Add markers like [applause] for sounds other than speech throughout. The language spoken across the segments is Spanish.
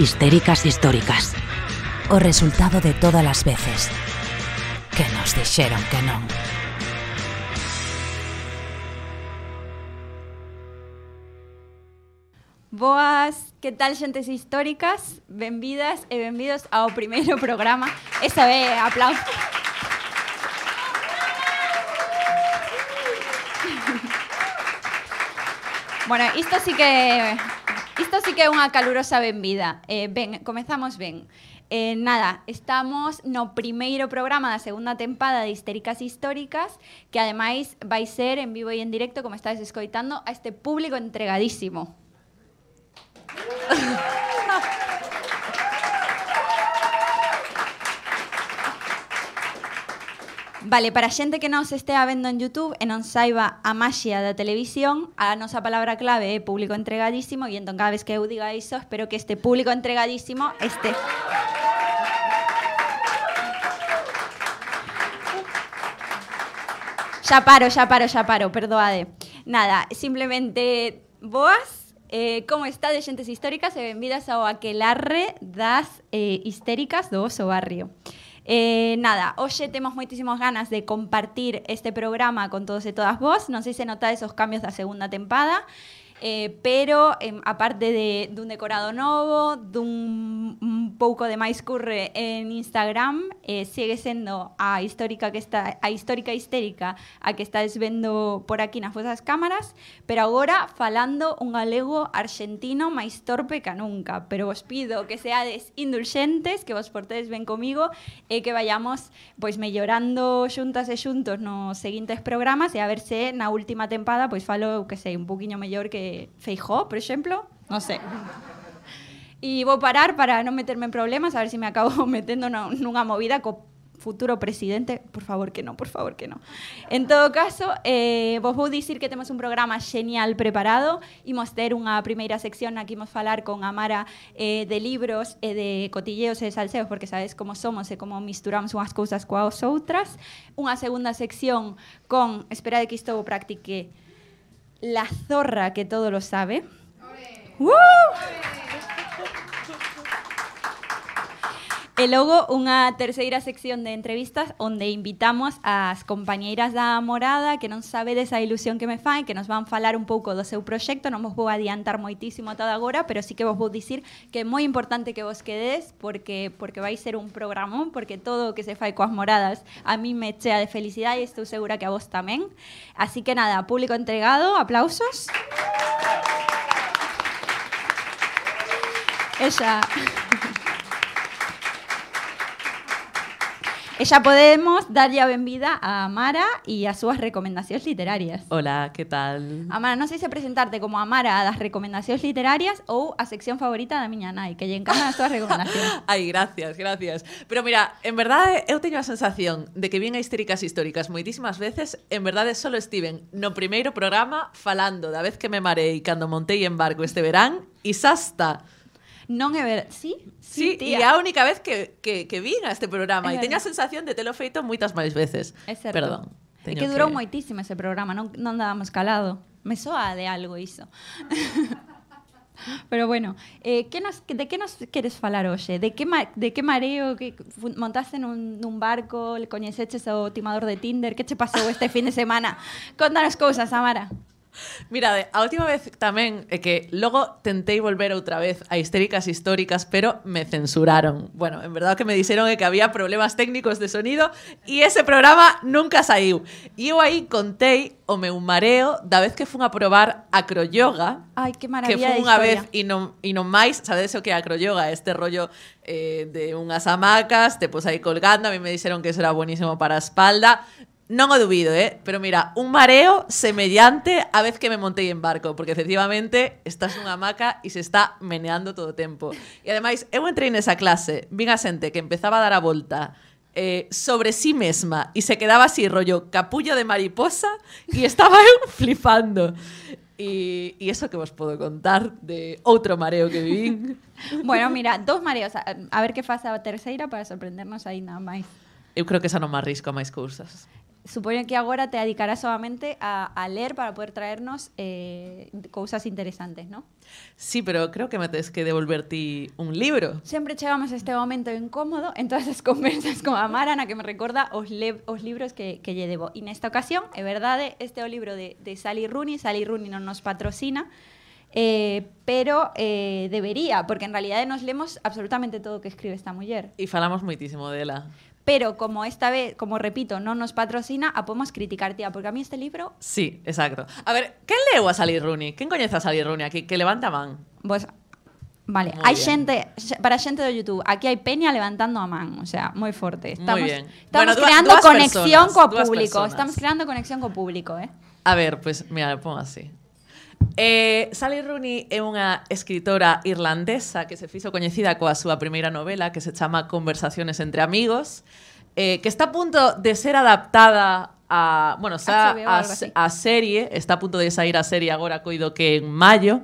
histéricas históricas. O resultado de todas as veces que nos dixeron que non. Boas, que tal xentes históricas? Benvidas e benvidos ao primeiro programa. Esa é aplauso. Bueno, isto sí que Isto sí que é unha calurosa benvida. Eh, ben, comezamos ben. Eh, nada, estamos no primeiro programa da segunda tempada de Histéricas Históricas, que ademais vai ser en vivo e en directo, como estáis escoitando, a este público entregadísimo. [laughs] Vale, para a xente que nos estea vendo en YouTube e non saiba a maxia da televisión, a nosa palabra clave é público entregadísimo e entón cada vez que eu diga iso, espero que este público entregadísimo este Xa paro, xa paro, xa paro, perdoade. Nada, simplemente boas, eh, como está de xentes históricas e benvidas ao aquelarre das eh, histéricas do oso barrio. Eh, nada, hoxe temos moitísimas ganas de compartir este programa con todos e todas vos. Non sei se notades os cambios da segunda tempada. eh, pero eh, aparte de, dun decorado novo, dun un pouco de máis curre en Instagram, eh, segue sendo a histórica que está a histórica histérica a que estáis vendo por aquí nas vosas cámaras, pero agora falando un galego argentino máis torpe que nunca, pero vos pido que seades indulxentes, que vos portedes ben comigo e que vayamos pois mellorando xuntas e xuntos nos seguintes programas e a ver se na última tempada pois falo, que sei, un poquinho mellor que Feijó, por exemplo, non sei. E vou parar para non meterme en problemas, a ver se me acabo [laughs] metendo nunha movida co futuro presidente, por favor que non, por favor que non. En todo caso, eh, vos vou dicir que temos un programa genial preparado, imos ter unha primeira sección aquí imos falar con Amara eh, de libros e de cotilleos e de salseos, porque sabes como somos e como misturamos unhas cousas coas outras. Unha segunda sección con, espera de que isto practique, la zorra que todo lo sabe. E logo unha terceira sección de entrevistas onde invitamos as compañeiras da Morada que non sabedes a ilusión que me fai, que nos van falar un pouco do seu proxecto, non vos vou adiantar moitísimo todo agora, pero sí que vos vou dicir que é moi importante que vos quedes porque porque vai ser un programón, porque todo o que se fai coas moradas a mí me chea de felicidade e estou segura que a vos tamén. Así que nada, público entregado, aplausos. Ella [laughs] E xa podemos darlle a benvida a Amara e as súas recomendacións literarias. Hola, que tal? Amara, non sei se presentarte como Amara das recomendacións literarias ou a sección favorita da miña nai, que lle encantan as [laughs] túas recomendacións. Ai, gracias, gracias. Pero mira, en verdade eu teño a sensación de que vin a histéricas históricas moitísimas veces, en verdade só estiven no primeiro programa falando da vez que me marei cando montei en barco este verán e xa está. Non é ver... Sí, sí, sí tía. e a única vez que, que, que vin a este programa é e teña a sensación de telo feito moitas máis veces. É certo. Perdón. É que durou que... moitísimo ese programa, non, non dábamos calado. Me soa de algo iso. [laughs] Pero bueno, eh, que nos, de que nos queres falar hoxe? De que, ma, de que mareo que montaste nun, nun barco, le coñeceches ao timador de Tinder? Que che pasou este fin de semana? Contanos cousas, Amara. Mira, a última vez tamén é que logo tentei volver outra vez a histéricas históricas, pero me censuraron. Bueno, en verdad que me dixeron é que había problemas técnicos de sonido e ese programa nunca saiu. E eu aí contei o meu mareo da vez que fun a probar acroyoga. Ai, que maravilla Que fun unha vez e non, e non máis, sabedes o que é acroyoga? Este rollo eh, de unhas hamacas, te pos aí colgando, a mí me dixeron que eso era buenísimo para a espalda. Non o dubido, eh? Pero mira, un mareo semellante a vez que me montei en barco, porque efectivamente estás nunha hamaca e se está meneando todo o tempo. E ademais, eu entrei nesa clase, vin a xente que empezaba a dar a volta eh, sobre sí mesma e se quedaba así, rollo capullo de mariposa, e estaba eu [laughs] flipando. E, e eso que vos podo contar de outro mareo que vivín. [laughs] bueno, mira, dos mareos. A, a ver que faz a terceira para sorprendernos aí nada máis. Eu creo que esa non me arrisco a máis cousas. Supoño que agora te dedicarás solamente a, a ler para poder traernos eh, cousas interesantes, ¿no? Sí, pero creo que me tienes que devolver ti un libro. Sempre chegamos a este momento incómodo en todas as [laughs] conversas con a Mara na que me recorda os, le, os libros que, que lle debo. E nesta ocasión, é verdade, este libro de, de Sally Rooney. Sally Rooney non nos patrocina, eh, pero eh, debería, porque en realidad nos lemos absolutamente todo que escribe esta muller. E falamos moitísimo dela. Pero como esta vez, como repito, non nos patrocina, a podemos criticar, tía, porque a mí este libro, Sí, exacto. A ver, quen leu a Sally Rooney? Quen coñece a Sally Rooney aquí? Que levanta man. pues, vale, Moi hai xente, xe- para xente do YouTube, aquí hai peña levantando a man, o sea, moi forte. Estamos, bien. estamos Bueno, creando dúas conexión personas, co público, personas. estamos creando conexión co público, eh. A ver, pues mira, lo pongo así. Eh, Sally Rooney é unha escritora irlandesa que se fixo coñecida coa súa primeira novela que se chama Conversaciones entre amigos eh, que está a punto de ser adaptada a, bueno, xa a, a serie, está a punto de sair a serie agora coido que en maio.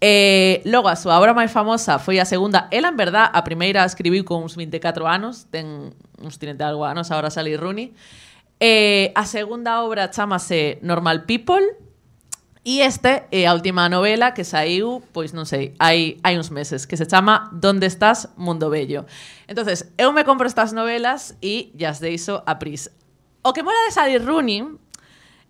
Eh, logo, a súa obra máis famosa foi a segunda. Ela, en verdad, a primeira escribiu con uns 24 anos, ten uns 30 algo anos, agora Sally Rooney. Eh, a segunda obra chamase Normal People, E este eh, é a última novela que saiu, pois non sei, hai, hai uns meses, que se chama Donde estás, mundo bello. entonces eu me compro estas novelas e llas deixo a pris. O que mola de salir Rooney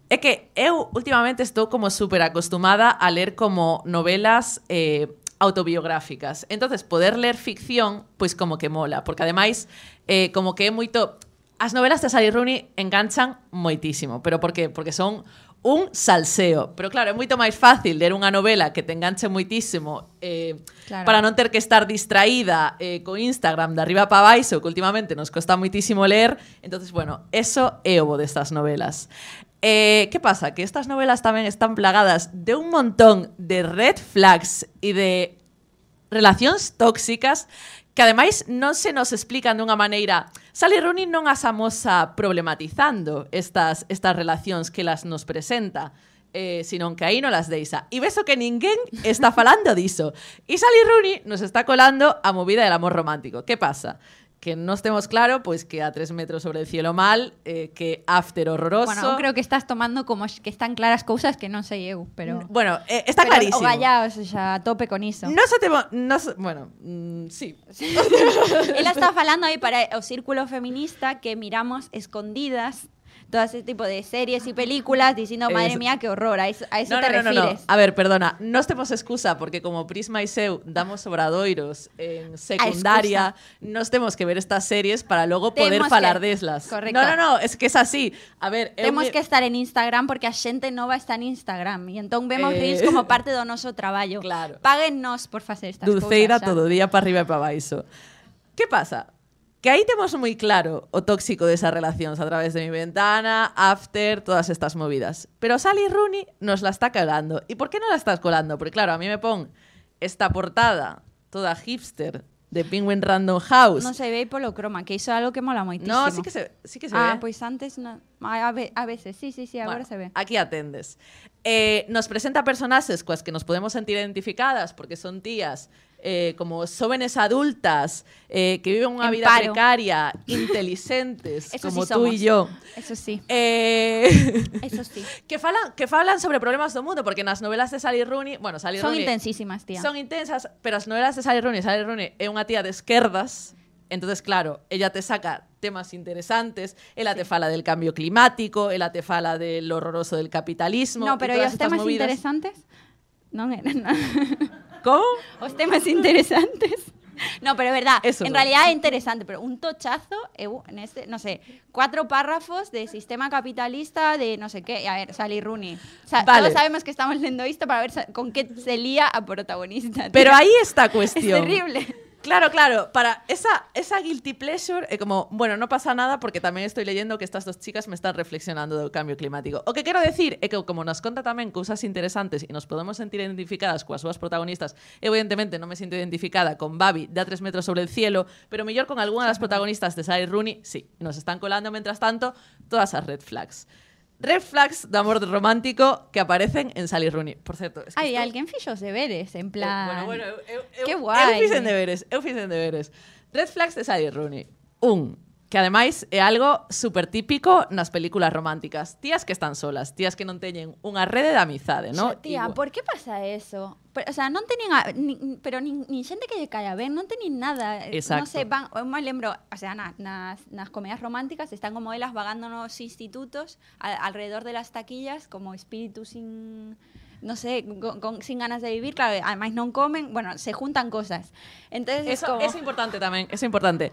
é que eu últimamente estou como super acostumada a ler como novelas eh, autobiográficas. entonces poder ler ficción, pois como que mola, porque ademais eh, como que é moito as novelas de Sally Rooney enganchan moitísimo, pero por qué? Porque son un salseo. Pero claro, é moito máis fácil ler unha novela que te enganche moitísimo eh, Claro. para non ter que estar distraída eh, co Instagram de arriba para baixo, que últimamente nos costa moitísimo ler. Entonces, bueno, eso é o bo destas novelas. Eh, que pasa? Que estas novelas tamén están plagadas de un montón de red flags e de relacións tóxicas que ademais non se nos explican dunha maneira. Sally Rooney non as amosa problematizando estas, estas relacións que las nos presenta, eh, senón que aí non las deixa. E beso que ninguén está falando diso. E Sally Rooney nos está colando a movida del amor romántico. Que pasa? Que pasa? Nos temos claro pois que a tres metros sobre el cielo mal, eh, que after horroroso. Bueno, creo que estás tomando como que están claras cousas que non sei eu, pero... Bueno, eh, está pero clarísimo. O gallá, o sea, a tope con iso. No se temo, no se- bueno, mm, sí. Ela [laughs] está falando aí para o círculo feminista que miramos escondidas todo ese tipo de series y películas diciendo, madre Es- mía, qué horror, a eso, a eso no, te no, no, no, no. refieres. A ver, perdona, nos temos excusa porque como Prisma y Seu damos obradoiros en secundaria, nos temos que ver estas series para luego poder Temos falar que- deslas. Correcto. No, no, no, es que es así. A ver, eu me- que estar en Instagram porque a xente nova está en Instagram e entón vemos Eh, reels como parte do noso traballo. Claro. Páguennos por facer estas Dulceira cousas. xa. todo día para arriba e para baixo. Que pasa? Que aí temos moi claro o tóxico desas relacións a través de mi ventana, after, todas estas movidas. Pero Sally Rooney nos la está colando. E por qué non la estás colando? Porque claro, a mí me pon esta portada toda hipster de Penguin Random House. Non se ve polo croma, que é algo que mola moitísimo. No, sí que se, sí que se ah, ve. pois antes no, a, ve- a veces, sí, sí, sí, agora Bueno, se ve. Aquí atendes. Eh, nos presenta personaxes coas que nos podemos sentir identificadas porque son tías eh, como jóvenes adultas eh, que viven unha En vida paro. precaria, [laughs] inteligentes, Eso como sí tú somos. y yo. Eso sí, Eh, eso sí. [laughs] que falan que falan sobre problemas do mundo porque nas novelas de Sally Rooney, bueno, Sally Son Rooney intensísimas, tía. son intensas, pero as novelas de Sally Rooney, Sally Rooney é unha tía de esquerdas, entonces claro, ella te saca temas interesantes, ela te fala del cambio climático, ela te fala del horroroso del capitalismo, no, pero todas os estas temas movidas. interesantes? Non eran. [laughs] ¿Cómo? os temas interesantes. No, pero é verdad, Eso en no. realidad é interesante, pero un tochazo, eu, en este, no sé, cuatro párrafos de sistema capitalista de no sé qué, a ver, Sally Rooney. O sea, Vale. todos sabemos que estamos leyendo esto para ver con qué se lía a protagonista. tío. Pero ahí está es cuestión. terrible. Claro, claro, para esa, esa guilty pleasure é como, bueno, no pasa nada porque tamén estoy leyendo que estas dos chicas me están reflexionando do cambio climático. O que quero decir é que como nos conta tamén cousas interesantes e nos podemos sentir identificadas coas súas protagonistas, evidentemente non me sinto identificada con Babi de a tres metros sobre el cielo, pero mellor con algunha das protagonistas de Sally Rooney, sí, nos están colando mentras tanto todas as red flags. Red flags de amor romántico que aparecen en Sally Rooney. Por certo, es que Ay, esto- alguén fixo os deberes, en plan... Eh, bueno, bueno, eu, eu, Qué eu, guai. Eu fixen deberes, eu fixen deberes. Red flags de Sally Rooney. Un, que ademais é algo super típico nas películas románticas. Tías que están solas, tías que non teñen unha rede de amizade, ¿no? Tía, Igual- por que pasa eso? Pero, o sea, non teñen, a, ni, pero nin, nin xente que lle caia ben, non teñen nada. Eh, Non Exacto. sei, van, eu me lembro, o sea, na, nas, nas comedias románticas están como elas vagando nos institutos a, alrededor de las taquillas como espíritus sin no sé, con, con- sin ganas de vivir, claro, además non comen, bueno, se juntan cosas. Entonces es Eso como... es importante tamén, é importante.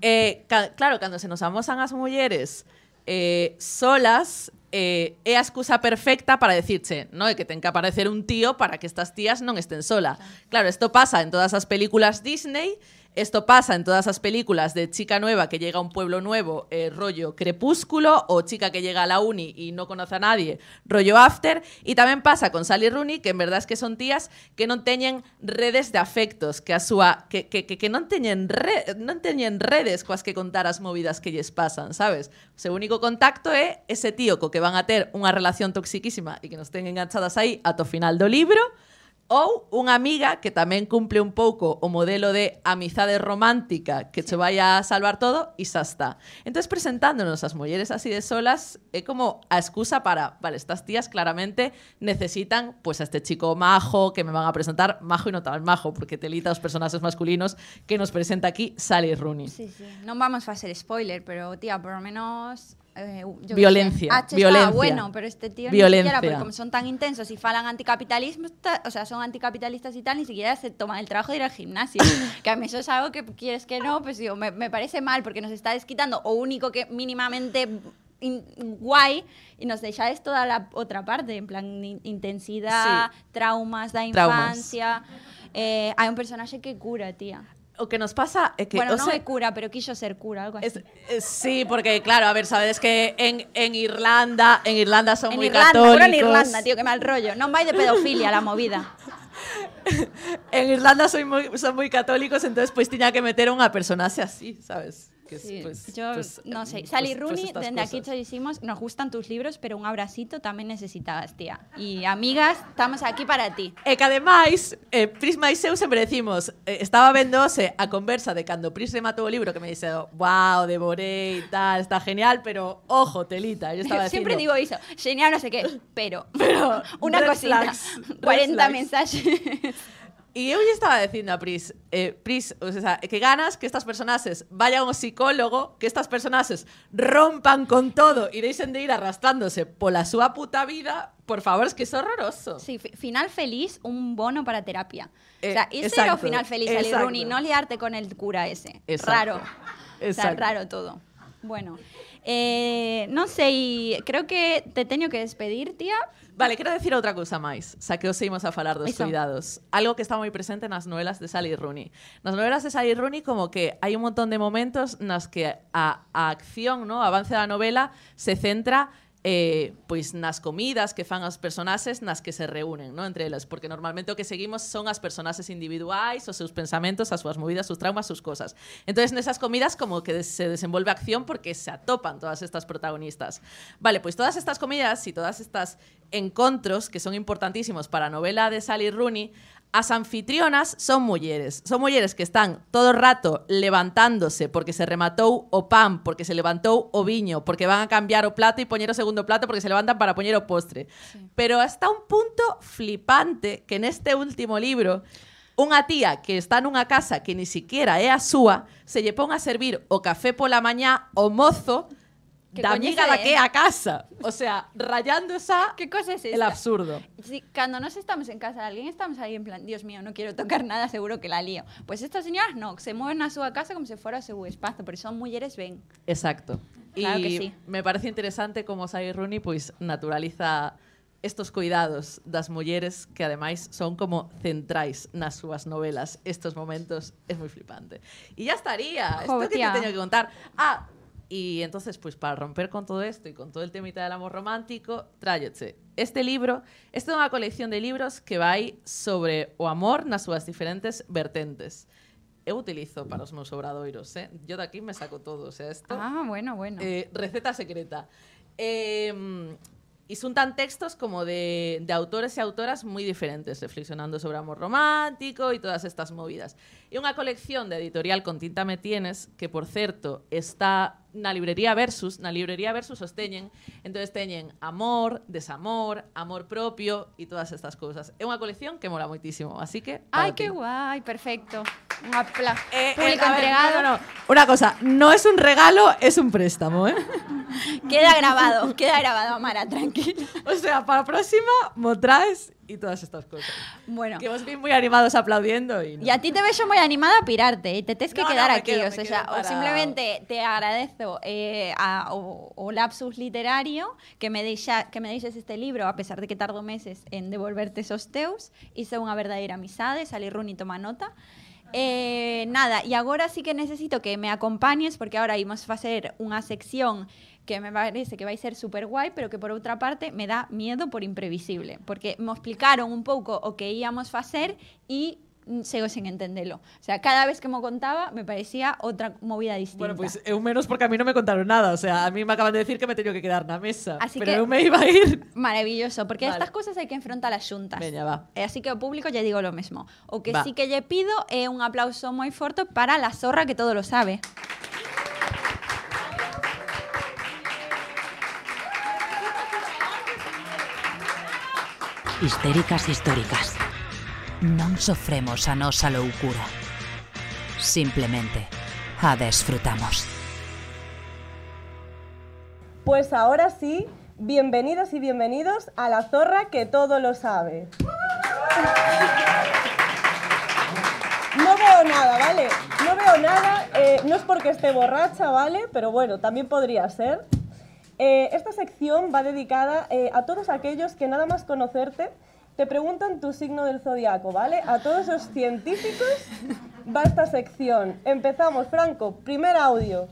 Eh, claro, cando se nos amosan as mulleres eh, solas, eh, é a excusa perfecta para decirche, no, que ten que aparecer un tío para que estas tías non estén sola. Claro, esto pasa en todas as películas Disney, esto pasa en todas as películas de chica nueva que llega a un pueblo nuevo, eh, rollo crepúsculo, o chica que llega a la uni y no conoce a nadie, rollo after, y tamén pasa con Sally Rooney, que en verdad es que son tías que non teñen redes de afectos, que a súa que, que, que, que non teñen re, redes coas que contar as movidas que lles pasan, sabes? O seu único contacto é ese tío co que van a ter unha relación toxiquísima e que nos ten enganchadas aí ata o final do libro, ou unha amiga que tamén cumple un pouco o modelo de amizade romántica que che vai a salvar todo e xa está. Entón, presentándonos as mulleres así de solas é como a excusa para, vale, estas tías claramente necesitan pues a este chico majo que me van a presentar, majo e no tan majo, porque telita os personaxes masculinos que nos presenta aquí Sally Rooney. Sí, sí. Non vamos a hacer spoiler, pero tía, por lo menos eh, yo Violencia, sé, H violencia. Está bueno, pero este tío Violencia. ni siquiera, porque como son tan intensos y falan anticapitalismo, ta- o sea, son anticapitalistas y tal, ni siquiera se toman el trabajo de ir al gimnasio. [laughs] que a mí eso es algo que quieres que no, pues digo, me, me parece mal porque nos está desquitando o único que mínimamente in- guay y nos dejáis toda la otra parte, en plan in- intensidad, traumas da Traumas. infancia. Eh, hay un personaje que cura, tía. O que nos pasa é que bueno, no sea, me cura, pero quiso ser cura, algo así. Es- es- sí, porque claro, a ver, sabes que en, en Irlanda, en Irlanda son En muy Irlanda, católicos. en Irlanda, tío, qué mal rollo. No vais de pedofilia la movida. [laughs] En Irlanda son muy, son muy católicos, entonces pues tenía que meter a unha personaxe así, sabes? Que es, Sí, pues, yo pues, no sé. pues- Sally pues Rooney, estas desde aquí te decimos, nos gustan tus libros, pero un abracito también necesitabas, tía. Y amigas, estamos aquí para ti. E que ademais, eh, Prisma e eu sempre decimos, eh, estaba vendose a conversa de cando Pris rematou o libro que me dice, wow, devoré e tal, está genial, pero ojo, telita, [laughs] yo estaba Siempre digo eso, genial, no sé qué, pero, [laughs] Pero, una cosita, flags, red 40 flags. mensajes. [laughs] E eu lle estaba dicindo a Pris, eh, Pris, o sea, que ganas que estas personaxes vayan ao psicólogo, que estas personaxes rompan con todo e deixen de ir arrastrándose pola súa puta vida, por favor, es que é horroroso. Sí, fi- final feliz, un bono para terapia. Eh, o sea, ese era o exacto, final feliz, exacto. Rooney, no liarte con el cura ese. Exacto. Raro. O sea, Exacto. raro todo. Bueno, eh, no sé, y creo que te teño que despedir, tía. Vale, quero decir outra cousa máis, xa que os imos a falar dos Eso. cuidados. Algo que está moi presente nas novelas de Sally Rooney. Nas novelas de Sally Rooney como que hai un montón de momentos nas que a, a acción, no, o avance da novela se centra eh, pois nas comidas que fan as personaxes nas que se reúnen, no, entre elas, porque normalmente o que seguimos son as personaxes individuais, os seus pensamentos, as súas movidas, os traumas, sus cosas. Entonces, nesas comidas como que se desenvolve acción porque se atopan todas estas protagonistas. Vale, pois todas estas comidas e todas estas encontros que son importantísimos para novela de Sally Rooney, As anfitrionas son mulleres. Son mulleres que están todo o rato levantándose porque se rematou o pan, porque se levantou o viño, porque van a cambiar o plato e poñer o segundo plato porque se levantan para poñer o postre. Sí. Pero hasta un punto flipante que neste último libro unha tía que está nunha casa que ni siquiera é a súa se lle pon a servir o café pola mañá o mozo Que da coñece amiga da de- que é a casa. O sea, rayando esa [laughs] ¿Qué cosa es el esta? absurdo. Sí, cuando nos estamos en casa de alguien, estamos ahí en plan, Dios mío, no quiero tocar nada, seguro que la lío. Pues estas señoras no, se mueven a su casa como si fuera su espacio, pero son mujeres, ven. Exacto. Claro y que sí. me parece interesante como Sally Rooney pues naturaliza estos cuidados das mulleres que ademais son como centrais nas súas novelas. Estos momentos es muy flipante. Y ya estaría. Esto Jo, que te que contar. Ah, y entonces, pues para romper con todo esto y con todo el temita del amor romántico, tráyete este libro. Esta é unha colección de libros que vai sobre o amor nas súas diferentes vertentes. Eu utilizo para os meus obradoiros, eh? Yo de aquí me saco todo, o sea, esto... Ah, bueno, bueno. Eh, receta secreta. Eh, y juntan textos como de, de autores e autoras moi diferentes, reflexionando sobre amor romántico e todas estas movidas. E unha colección de editorial con tinta me tienes, que por certo está na librería Versus, na librería Versus os teñen, entonces teñen amor, desamor, amor propio e todas estas cousas. É unha colección que mola moitísimo, así que... Qué ti. guay, perfecto. Un aplauso. Eh, eh, Público a ver, entregado. no, no, no. Una cosa, no es un regalo, es un préstamo, ¿eh? [laughs] Queda grabado, queda grabado, Amara, tranquila. O sea, para la próxima, mo traes y todas estas cosas. Bueno. Que vos vi muy animados aplaudiendo y... no. Y a ti te veo muy animada a pirarte y te tienes que No, no, quedar me aquí. quedo, o sea, o simplemente te agradezco eh, a, o, o lapsus literario que me, deixa, que me deixes este libro, a pesar de que tardo meses en devolverte esos teus. Hice unha verdadeira amizade, salí run y toma nota. Eh, nada, y agora sí que necesito que me acompañes porque ahora íbamos a facer unha sección que me parece que vai ser super guai, pero que por outra parte me dá miedo por imprevisible, porque me explicaron un pouco o que íamos facer e mm, sigo sin entendelo. O sea, cada vez que me contaba me parecía outra movida distinta. Bueno, pues eu menos porque a mí no me contaron nada. O sea, a mí me acaban de decir que me he tenido que quedar na mesa. Así pero que- eu me iba a ir. Maravilloso, porque Vale. estas cosas hai que enfrentarlas xuntas. Veña, va. E así que ao público lle digo lo mesmo. O que Va. sí que lle pido é un aplauso moi forte para la zorra que todo lo sabe. Histéricas históricas. Non sofremos a nosa loucura. Simplemente a desfrutamos. Pues ahora sí, bienvenidas y bienvenidos a la zorra que todo lo sabe. No veo nada, ¿vale? No veo nada, eh, no es porque esté borracha, ¿vale? Pero bueno, también podría ser. Eh, esta sección va dedicada eh, a todos aquellos que nada más conocerte te preguntan tu signo del zodiaco, ¿vale? A todos los científicos va esta sección. Empezamos, Franco, primer audio.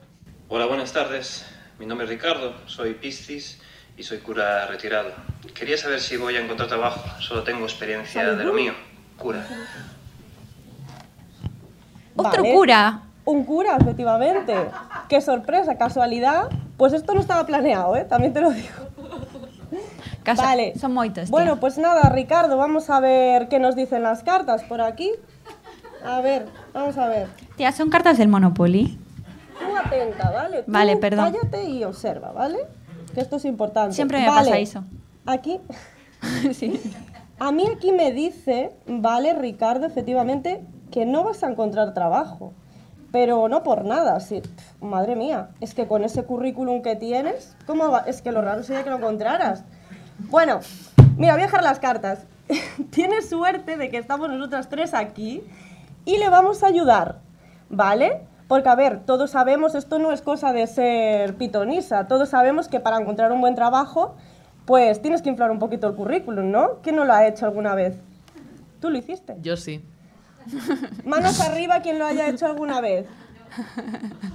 Hola, buenas tardes. Mi nombre es Ricardo, soy Piscis y soy cura retirado. Quería saber si voy a encontrar trabajo. Solo tengo experiencia de lo mío. Cura. Otro Vale. cura. Un cura, efectivamente. Qué sorpresa, casualidad. Pues esto no estaba planeado, ¿eh? También te lo digo. Casa, vale. Son moitos, tía. Bueno, pues nada, Ricardo, vamos a ver qué nos dicen las cartas por aquí. A ver, vamos a ver. Tía, son cartas del Monopoly. Tú atenta, ¿vale? Tú Vale, perdón. Cállate y observa, ¿vale? Que esto es importante. Siempre me Vale, pasa eso. Aquí, [laughs] sí. a mí aquí me dice, vale, Ricardo, efectivamente, que no vas a encontrar trabajo. Pero no por nada, sí. Madre mía, es que con ese currículum que tienes, ¿cómo va? Es que lo raro sería que lo encontraras. Bueno, mira, voy a dejar las cartas. [laughs] Tienes suerte de que estamos nosotras tres aquí y le vamos a ayudar, ¿vale? Porque, a ver, todos sabemos, esto no es cosa de ser pitonisa, todos sabemos que para encontrar un buen trabajo, pues tienes que inflar un poquito el currículum, ¿no? ¿Quién no lo ha hecho alguna vez? ¿Tú lo hiciste? Yo sí. Manos arriba quien lo haya hecho alguna vez.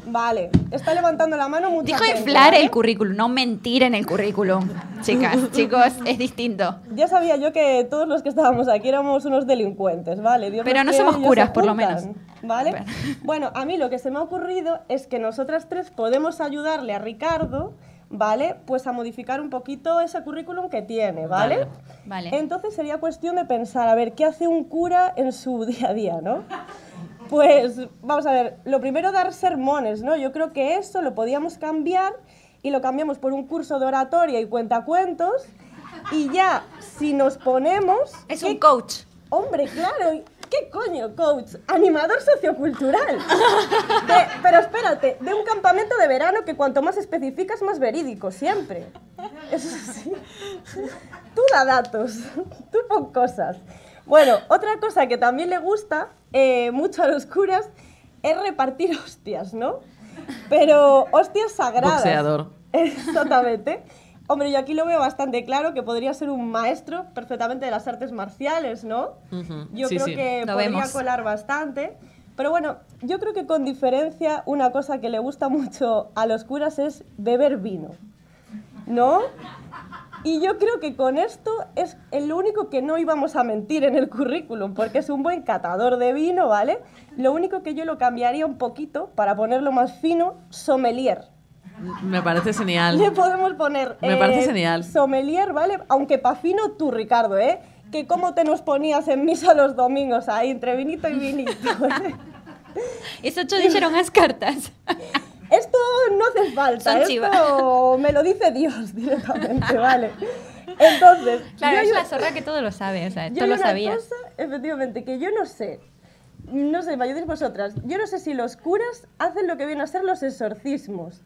Vale, está levantando la mano mucha Dijo gente, inflar ¿vale? el currículum, no mentir en el currículum. [laughs] Chicas, chicos, es distinto. Ya sabía yo que todos los que estábamos aquí éramos unos delincuentes, ¿vale? Dios Pero no somos curas, por lo menos. ¿Vale? Bueno. [laughs] Bueno, a mí lo que se me ha ocurrido es que nosotras tres podemos ayudarle a Ricardo, ¿vale? Pues a modificar un poquito ese currículum que tiene, ¿vale? Vale. Vale. Entonces sería cuestión de pensar, a ver, ¿qué hace un cura en su [laughs] día a día, no? Pues vamos a ver, lo primero dar sermones, ¿no? Yo creo que eso lo podíamos cambiar y lo cambiamos por un curso de oratoria y cuentacuentos y ya, si nos ponemos... Es ¿qué- un coach. Hombre, claro, ¿qué coño, coach? Animador sociocultural. De- pero espérate, de un campamento de verano que cuanto más especificas, más verídico, siempre. Eso sí. Tú da datos, tú pon cosas. Bueno, otra cosa que también le gusta eh, mucho a los curas es repartir hostias, ¿no? Pero hostias sagradas. Boxeador. Exactamente. Hombre, yo aquí lo veo bastante claro que podría ser un maestro perfectamente de las artes marciales, ¿no? Yo sí, creo sí. que Lo podría vemos. colar bastante. Pero bueno, yo creo que con diferencia una cosa que le gusta mucho a los curas es beber vino, ¿no? Y yo creo que con esto es el único que no íbamos a mentir en el currículum, porque es un buen catador de vino, ¿vale? Lo único que yo lo cambiaría un poquito, para ponerlo más fino, sommelier. Me parece Le genial. podemos poner. Me parece genial. Sommelier, ¿vale? Aunque pa' fino tú, Ricardo, ¿eh? Que cómo te nos ponías en misa los domingos ahí, entre vinito y vinito. ¿eh? Eso te dijeron las cartas. [laughs] Esto no hace falta, Son esto chivas. [laughs] me lo dice Dios [laughs] directamente, ¿vale? Entonces, Claro, yo es la zorra que todo lo sabe, o sea, yo lo una cosa, efectivamente, que yo no sé, no sé, me ayudéis vosotras, yo no sé si los curas hacen lo que vienen a ser los exorcismos.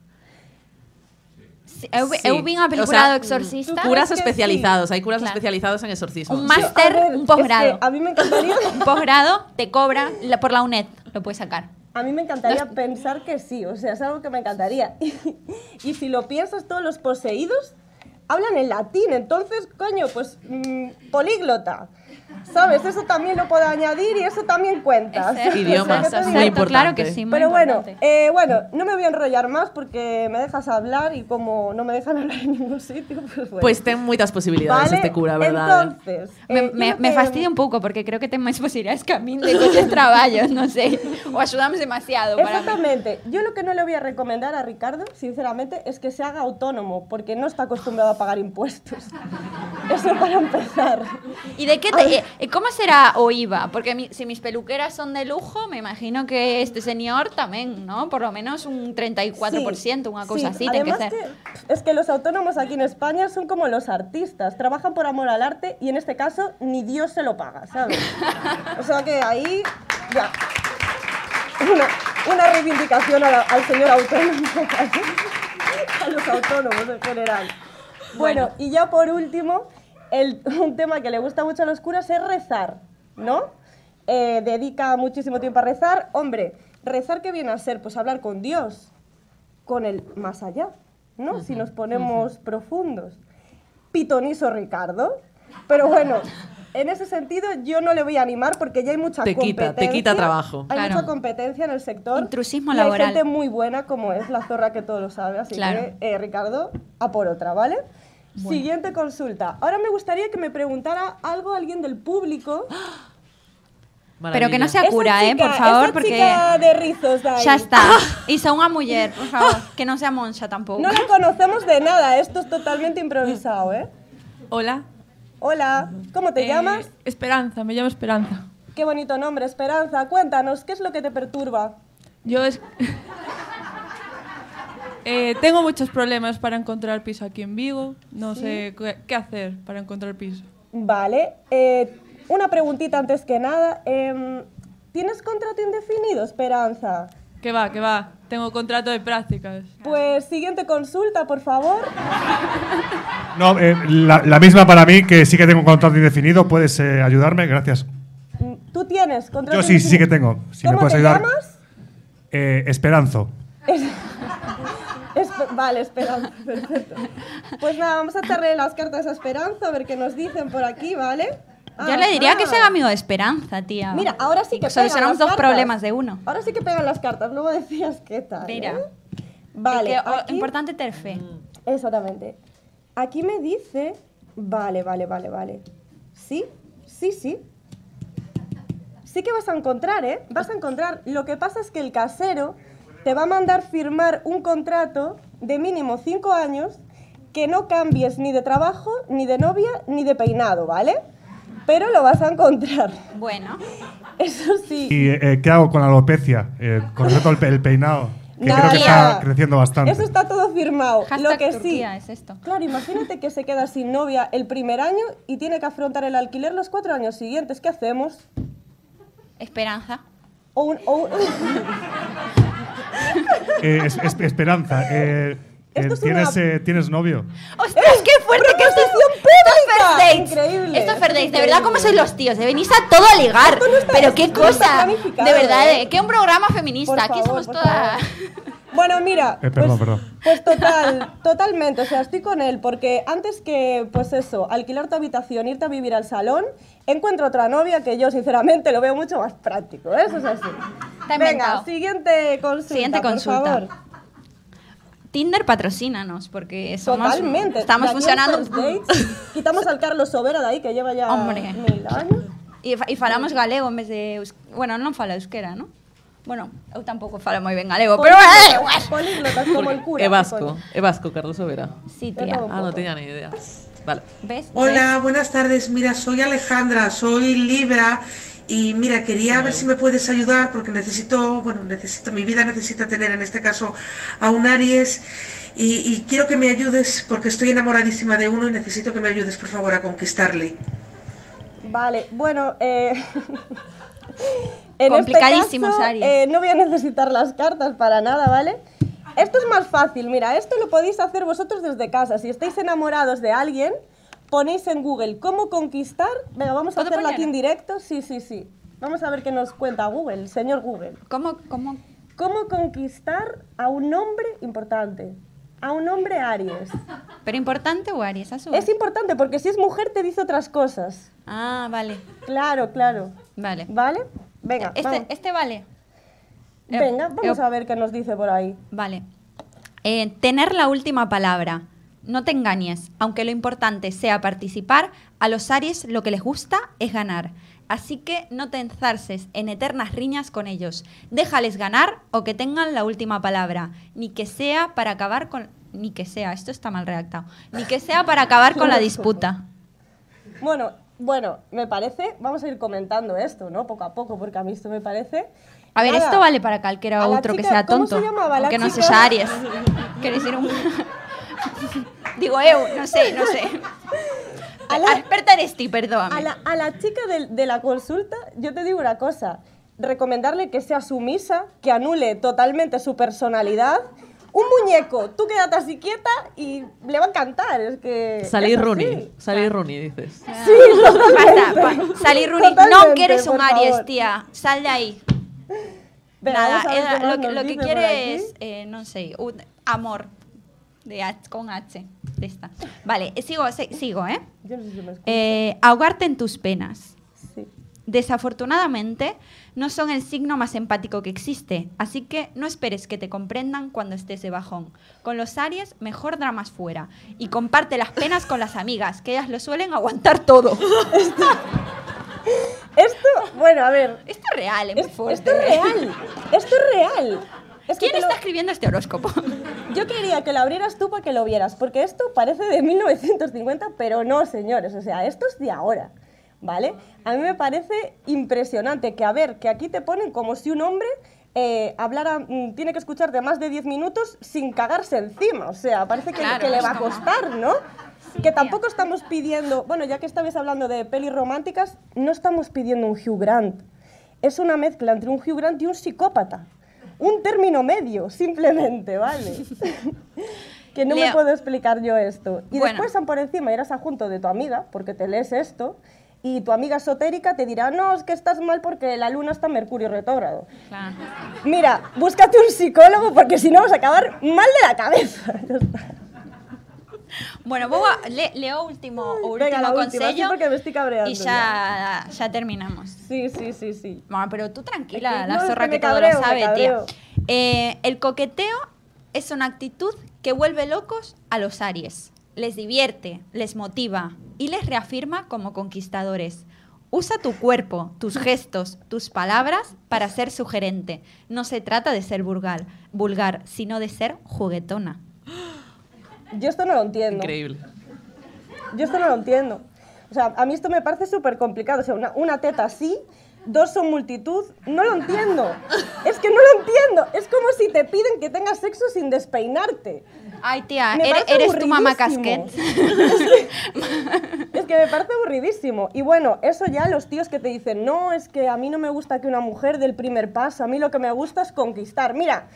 Sí, eu, Sí. eu película O sea, do exorcista, Curas especializados, hay curas Claro. especializados en exorcismo. Un Sí. Máster, un es posgrado. que a mí me encantaría... [laughs] un posgrado te cobra la- por la UNED, lo puedes sacar. A mí me encantaría pensar que sí, o sea, es algo que me encantaría. [laughs] Y, si lo piensas, todos los poseídos hablan en latín, entonces, coño, pues mm, políglota. ¿Sabes? Eso también lo puedo añadir y eso también cuenta. Es Idiomas, es O sea, cierto, ¿qué [laughs] te muy cierto, claro importante. que sí, muy Pero bueno, importante. eh, bueno, no me voy a enrollar más porque me dejas hablar y como no me dejan [laughs] hablar en ningún sitio, pues bueno. Pues ten moitas posibilidades Vale, este cura, verdad? Entonces, Me, eh, me, me que- fastidia un pouco porque creo que ten máis posibilidades que a min de coches traballos, non sei. O axudamos demasiado para mí. Exactamente. Yo lo que no le voy a recomendar a Ricardo, sinceramente, es que se haga autónomo, porque no está acostumbrado a pagar impuestos. [laughs] Eso para empezar. ¿Y de qué te, eh, eh, cómo será o IVA? Porque mi- si mis peluqueras son de lujo, me imagino que este señor también, ¿no? Por lo menos un 34%, una cosa sí. así tiene que Además ser. que- es que los autónomos aquí en España son como los artistas, trabajan por amor al arte y en este caso ni Dios se lo paga, ¿sabes? o sea que ahí ya. Una, una reivindicación la- al señor autónomo, [laughs] a los autónomos en general. Bueno, y ya por último, el- [laughs] un tema que le gusta mucho a los curas es rezar, ¿no? Eh, dedica muchísimo tiempo a rezar. Hombre, rezar qué viene a ser, pues hablar con Dios, con el más allá, ¿no? Si nos ponemos profundos. Pitoniso Ricardo. Pero bueno, en ese sentido yo no le voy a animar porque ya hay mucha Te quita, competencia. te quita trabajo. Hay Claro. mucha competencia en el sector. Intrusismo y laboral. Hay gente muy buena como es la zorra que todo lo sabe. Así Claro. que, eh, Ricardo, a por otra, ¿vale? Siguiente consulta. Ahora me gustaría que me preguntara algo alguien del público. [gasps] Pero que no sea cura, Esa eh, por favor, esa porque chica de rizos de ahí. ya está. [laughs] Isa unha muller, por favor, [laughs] que non sea monxa tampouco. No la conocemos de nada, esto es totalmente improvisado, ¿eh? Hola. Hola, ¿cómo te Eh, llamas? Esperanza, me llamo Esperanza. Qué bonito nombre, Esperanza. Cuéntanos, ¿qué es lo que te perturba? Yo es... [laughs] Eh, tengo muchos problemas para encontrar piso aquí en Vigo. No sé qué, qué hacer para encontrar piso. Vale, eh, una preguntita antes que nada. em, ¿Tienes contrato indefinido, Esperanza? Que va, que va. Tengo contrato de prácticas. Pues siguiente consulta, por favor. [laughs] No, eh, la, la misma para mí, que sí que tengo un contrato indefinido. ¿Puedes eh, ayudarme? Gracias. Mm, ¿Tú tienes contrato Yo sí, sí que tengo. Si me ¿Cómo puedes te ayudar. llamas? Eh, Esperanzo. Vale, Esperanza, [laughs] perfecto. Pues nada, vamos a echarle las cartas a Esperanza, a ver qué nos dicen por aquí, ¿vale? Yo le diría que se haga amigo de Esperanza, tía. Mira, ahora sí que pegan Solucionamos las dos cartas. problemas de uno. Ahora sí que pegan las cartas, luego decías qué tal. Mira. ¿eh? Vale, Es que, o- aquí- importante tener fe. Exactamente. Aquí me dice. Vale, vale, vale, vale. Sí, sí, sí. Sí que vas a encontrar, ¿eh? Vas a encontrar. Lo que pasa es que el casero te va a mandar firmar un contrato de mínimo cinco años que no cambies ni de trabajo, ni de novia, ni de peinado, ¿vale? Pero lo vas a encontrar. Bueno, Eso sí. ¿Y eh, qué hago con la alopecia? Eh, con respecto al pe- el peinado, que Nada, creo que está creciendo bastante. Eso está todo firmado. hashtag Lo que sí. Es esto. Claro, imagínate que se queda sin novia el primer año y tiene que afrontar el alquiler los cuatro años siguientes. ¿Qué hacemos? Esperanza. O un- o un- [laughs] Eh, es- es- Esperanza, eh, eh, es ¿tienes, una- eh, ¿tienes novio? ¡Ostras, qué fuerte que esto es! Increíble. Esto es Fair Dates. De verdad. ¿cómo sois los tíos? De venís a todo a ligar. Esto no está- Pero qué cosa. De verdad, ¿eh? que un programa feminista. Por Aquí favor, somos todas. Bueno, mira, Eh, perdón, pues, perdón. pues total, totalmente, o sea, estoy con él, porque antes que, pues eso, alquilar tu habitación, irte a vivir al salón, encuentro otra novia que yo, sinceramente, lo veo mucho más práctico, ¿eh? eso es así. Está Venga, siguiente consulta, Siguiente por consulta. favor. Tinder patrocínanos, porque somos. Totalmente. Estamos funcionando. Dates, quitamos al Carlos Sobera de ahí, que lleva ya Hombre. mil años. Fa- e falamos galego en vez de. Bueno, non fala euskera, ¿no? Bueno, eu tampouco falo moi ben galego, pero é igual. Políglotas como el cura. É vasco, é vasco, Carlos Overa. Sí, tía. Ah, no tenía ni idea. Vale. ¿Ves? Hola, buenas tardes. Mira, soy Alejandra, soy Libra y mira, quería ver si me puedes ayudar porque necesito, bueno, necesito, mi vida necesita tener en este caso a un Aries y, y quiero que me ayudes porque estoy enamoradísima de uno y necesito que me ayudes, por favor, a conquistarle. Vale, bueno, eh, en Complicadísimos, este caso, Aries. eh, no voy a necesitar las cartas para nada, ¿vale? Esto es más fácil, mira, esto lo podéis hacer vosotros desde casa. Si estáis enamorados de alguien, ponéis en Google cómo conquistar. Venga, vamos a ¿Puedo hacerlo aquí en directo. Sí, sí, sí. Vamos a ver qué nos cuenta Google, señor Google. ¿Cómo, cómo? ¿Cómo conquistar a un hombre importante? A un hombre Aries. ¿Pero importante o Aries? Es importante porque si es mujer te dice otras cosas. Ah, vale. Claro, claro. Vale. ¿Vale? Venga, Este, vamos. este vale. Eh, Venga, vamos eh, a ver qué nos dice por ahí. Vale. Eh, tener la última palabra. No te engañes. Aunque lo importante sea participar, a los Aries lo que les gusta es ganar. Así que no te enzarces en eternas riñas con ellos. Déjales ganar o que tengan la última palabra. Ni que sea para acabar con... Ni que sea, esto está mal redactado. Ni que sea para acabar con la disputa. Bueno, bueno, me parece, vamos a ir comentando esto, ¿no? Poco a poco, porque a mí esto me parece... A ver, Nada. esto vale para cualquiera otro que sea ¿cómo tonto. se llamaba la que no chica? sea Aries. Quiero decir un... [laughs] Digo, eu, no sé, no sé. [laughs] A la- Experta eres ti, perdóname. A la, a la chica de, de la consulta, yo te digo una cosa, recomendarle que sea sumisa, que anule totalmente su personalidad. Un muñeco, tú quédate así quieta y le va a encantar, es que... Salir. Rooney. Salir Rooney, dices. Sí, totalmente. salí Runi. No Totalmente, que eres un Aries, tía. Sal de ahí. Venga, Nada, lo, que- lo que quiere es, eh, no sé, un amor. De H, con H. De esta. Vale, eh, sigo, se- sigo, ¿eh? Yo no sé si me. Eh, Ahogarte en tus penas. Sí. Desafortunadamente, no son el signo más empático que existe, así que no esperes que te comprendan cuando estés de bajón. Con los Aries, mejor dramas fuera. Y comparte las penas con las amigas, que ellas lo suelen aguantar todo. [laughs] Esto, bueno, a ver, Esto es real, es muy fuerte. esto es real, esto es real. Es que ¿Quién lo- está escribiendo este horóscopo? [laughs] Yo quería que lo abrieras tú para que lo vieras, porque esto parece de 1950, pero no, señores, o sea, esto es de ahora, ¿vale? A mí me parece impresionante que, a ver, que aquí te ponen como si un hombre eh, hablara, mm, tiene que escucharte más de 10 minutos sin cagarse encima, o sea, parece que, Claro, que le va a costar, ¿no? que tampoco estamos pidiendo, bueno, ya que estabais hablando de pelis románticas, no estamos pidiendo un Hugh Grant. Es una mezcla entre un Hugh Grant y un psicópata. Un término medio, simplemente, ¿vale? [laughs] que no me puedo explicar yo esto. Y Bueno. después, por encima, irás a junto de tu amiga, porque te lees esto, y tu amiga esotérica te dirá, no, es que estás mal porque la luna está en Mercurio retrógrado. Claro. Mira, búscate un psicólogo porque si no vas a acabar mal de la cabeza. [laughs] Bueno, vou a, le, leo último, o último Venga, la última, consello sí, porque me estoy cabreando y ya, ya terminamos. Sí, sí, sí, sí. Bueno, pero tú tranquila, Es que- la no, es zorra que todo cabreo, lo sabe, tía. Eh, el coqueteo es una actitud que vuelve locos a los Aries. Les divierte, les motiva y les reafirma como conquistadores. Usa tu cuerpo, tus gestos, tus palabras para ser sugerente. No se trata de ser vulgar, vulgar sino de ser juguetona. Yo esto no lo entiendo. Increíble. Yo esto no lo entiendo. O sea, a mí esto me parece súper complicado. O sea, una, una teta así, dos son multitud. No lo entiendo. Es que no lo entiendo. Es como si te piden que tengas sexo sin despeinarte. Ay, tía, Me eres, tu mamá casquet. [laughs] Es que me parece aburridísimo. Y bueno, eso ya los tíos que te dicen, no, es que a mí no me gusta que una mujer dé el primer paso, a mí lo que me gusta es conquistar. Mira,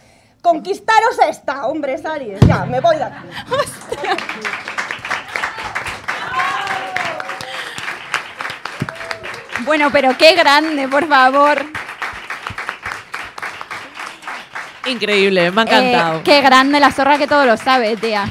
conquistaros esta, hombres Aries. Ya, me voy de aquí. Bueno, pero qué grande, por favor. Increíble, me ha encantado. Eh, qué grande la zorra que todo lo sabe, tía.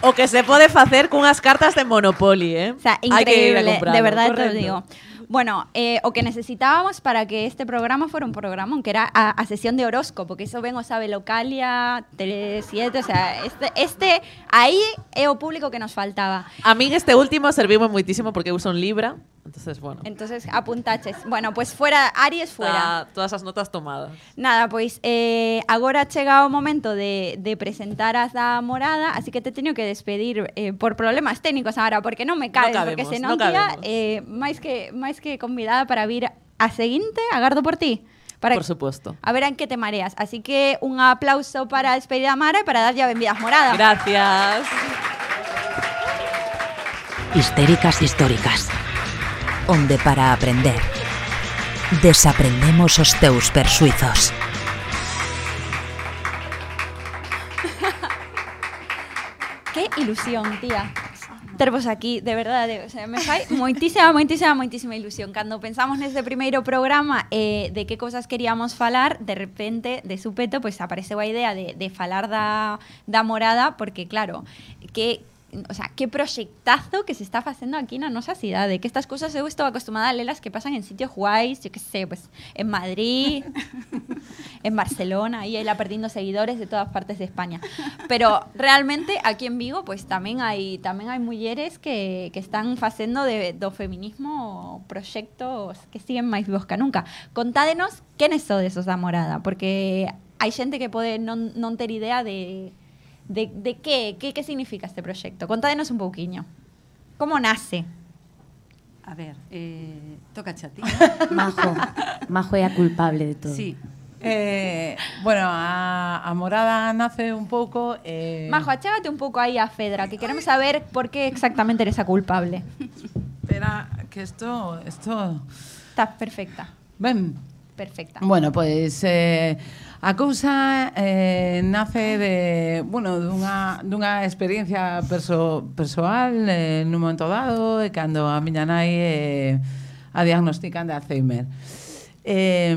O que se pode facer cunhas cartas de Monopoly, eh? O sea, increíble, de verdad te correcto. lo digo. Bueno, eh, o que necesitábamos para que este programa fuera un programa, que era a, a sesión de horóscopo, que eso vengo sabe Localia, Tele 7, o sea, este, este aí é o público que nos faltaba. A min este último serviume moitísimo porque eu son Libra, Entonces, bueno. Entonces, apuntaches. Bueno, pues fuera, Aries fuera. Está, todas as notas tomadas. Nada, pois, eh, agora chega o momento de, de presentar as da morada, así que te teño que despedir eh, por problemas técnicos agora, porque non me cabes, no cabemos, porque senón no tía, eh, máis que, máis que convidada para vir a seguinte, agardo por ti. Para por supuesto. A ver en qué te mareas. Así que un aplauso para despedir a Mara y para dar ya bienvenidas moradas. Gracias. Histéricas históricas onde para aprender desaprendemos os teus persuizos. [laughs] Que ilusión, tía tervos aquí, de verdade, o sea, me fai moitísima, moitísima, moitísima ilusión. Cando pensamos neste primeiro programa eh, de que cosas queríamos falar, de repente, de supeto, pois pues, apareceu a idea de, de falar da, da morada, porque claro, que o sea, que proxectazo que se está facendo aquí na nosa cidade, que estas cosas eu estou acostumada a lelas que pasan en sitios guais, yo que sé, pues en Madrid, [laughs] en Barcelona, aí ela perdindo seguidores de todas partes de España. Pero realmente aquí en Vigo, pues tamén hai tamén hai mulleres que, que están facendo de, do feminismo proxectos que siguen máis vivos que nunca. Contádenos quenes sodes os da morada, porque hai xente que pode non, non ter idea de, de, de que, que, que significa este proxecto. Contádenos un pouquiño. Como nace? A ver, eh, toca a ti. [laughs] Majo, Majo é a culpable de todo. Sí. Eh, bueno, a, a morada nace un pouco... Eh, Majo, achégate un pouco aí a Fedra, que queremos saber por que exactamente eres a culpable. Espera, que esto... esto... Está perfecta, Ben, perfecta. Bueno, pois eh, a cousa eh, nace de, bueno, dunha, dunha experiencia perso, persoal eh, nun momento dado e cando a miña nai eh, a diagnostican de Alzheimer. E, eh,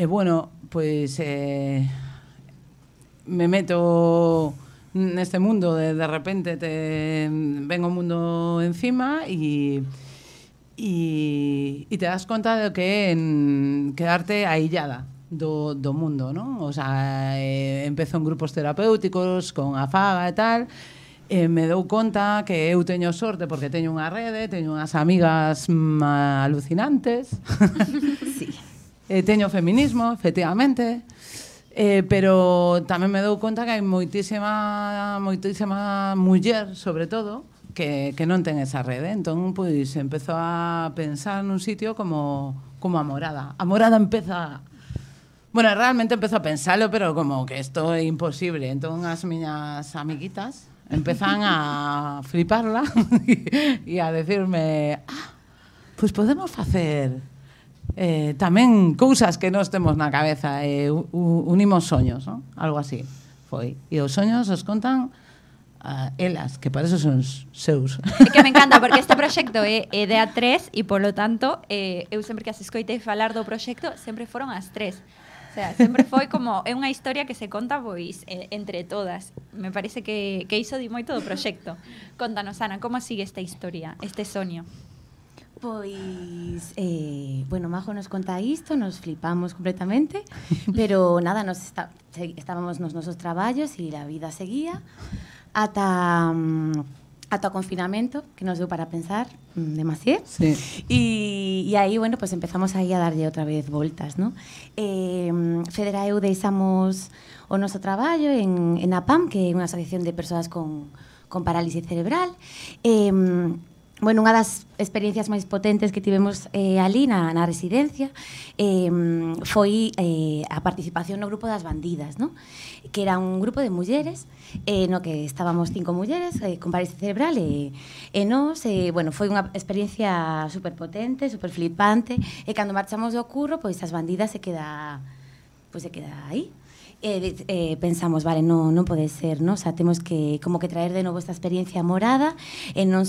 eh, bueno, pois eh, me meto neste mundo de, de repente te ven o mundo encima e e, e te das conta de que en quedarte aillada do, do mundo, non? O sea, eh, empezo en grupos terapéuticos con a faga e tal, e me dou conta que eu teño sorte porque teño unha rede, teño unhas amigas mm, alucinantes. [laughs] sí. eh, teño feminismo, efectivamente. Eh, pero tamén me dou conta que hai moitísima moitísima muller, sobre todo, que, que non ten esa rede. Entón, pois, empezou a pensar nun sitio como, como a morada. A morada empeza... Bueno, realmente empezó a pensalo, pero como que isto é imposible. Entón, as miñas amiguitas empezan a [laughs] fliparla [laughs] e a decirme ah, pois podemos facer eh, tamén cousas que nos temos na cabeza e eh, unimos soños, ¿no? algo así foi. E os soños os contan a elas, que para eso son seus. É que me encanta, porque este proxecto é, é de a tres e, polo tanto, eh, eu sempre que as escoitei falar do proxecto, sempre foron as tres. O sea, sempre foi como, é unha historia que se conta pois eh, entre todas. Me parece que, que iso di moito do proxecto. Contanos, Ana, como sigue esta historia, este soño? Pois, eh, bueno, Majo nos conta isto, nos flipamos completamente, pero nada, nos está, estábamos nos nosos traballos e a vida seguía, ata mm, ata o confinamento que nos deu para pensar mm, demasiado. Sí. E aí, bueno, pues empezamos aí a darlle outra vez voltas, ¿no? Eh, Federa e eu deixamos o noso traballo en, en APAM, que é unha asociación de persoas con, con parálisis cerebral. Eh, bueno, unha das experiencias máis potentes que tivemos eh, ali na, na residencia eh, foi eh, a participación no grupo das bandidas, ¿no? que era un grupo de mulleres eh, no que estábamos cinco mulleres eh, con parálisis cerebral e, e nos, eh, bueno, foi unha experiencia super potente, super flipante e cando marchamos do curro, pois as bandidas se queda pois se queda aí E de- eh, pensamos, vale, non, non pode ser, no? O sea, temos que como que traer de novo esta experiencia morada e non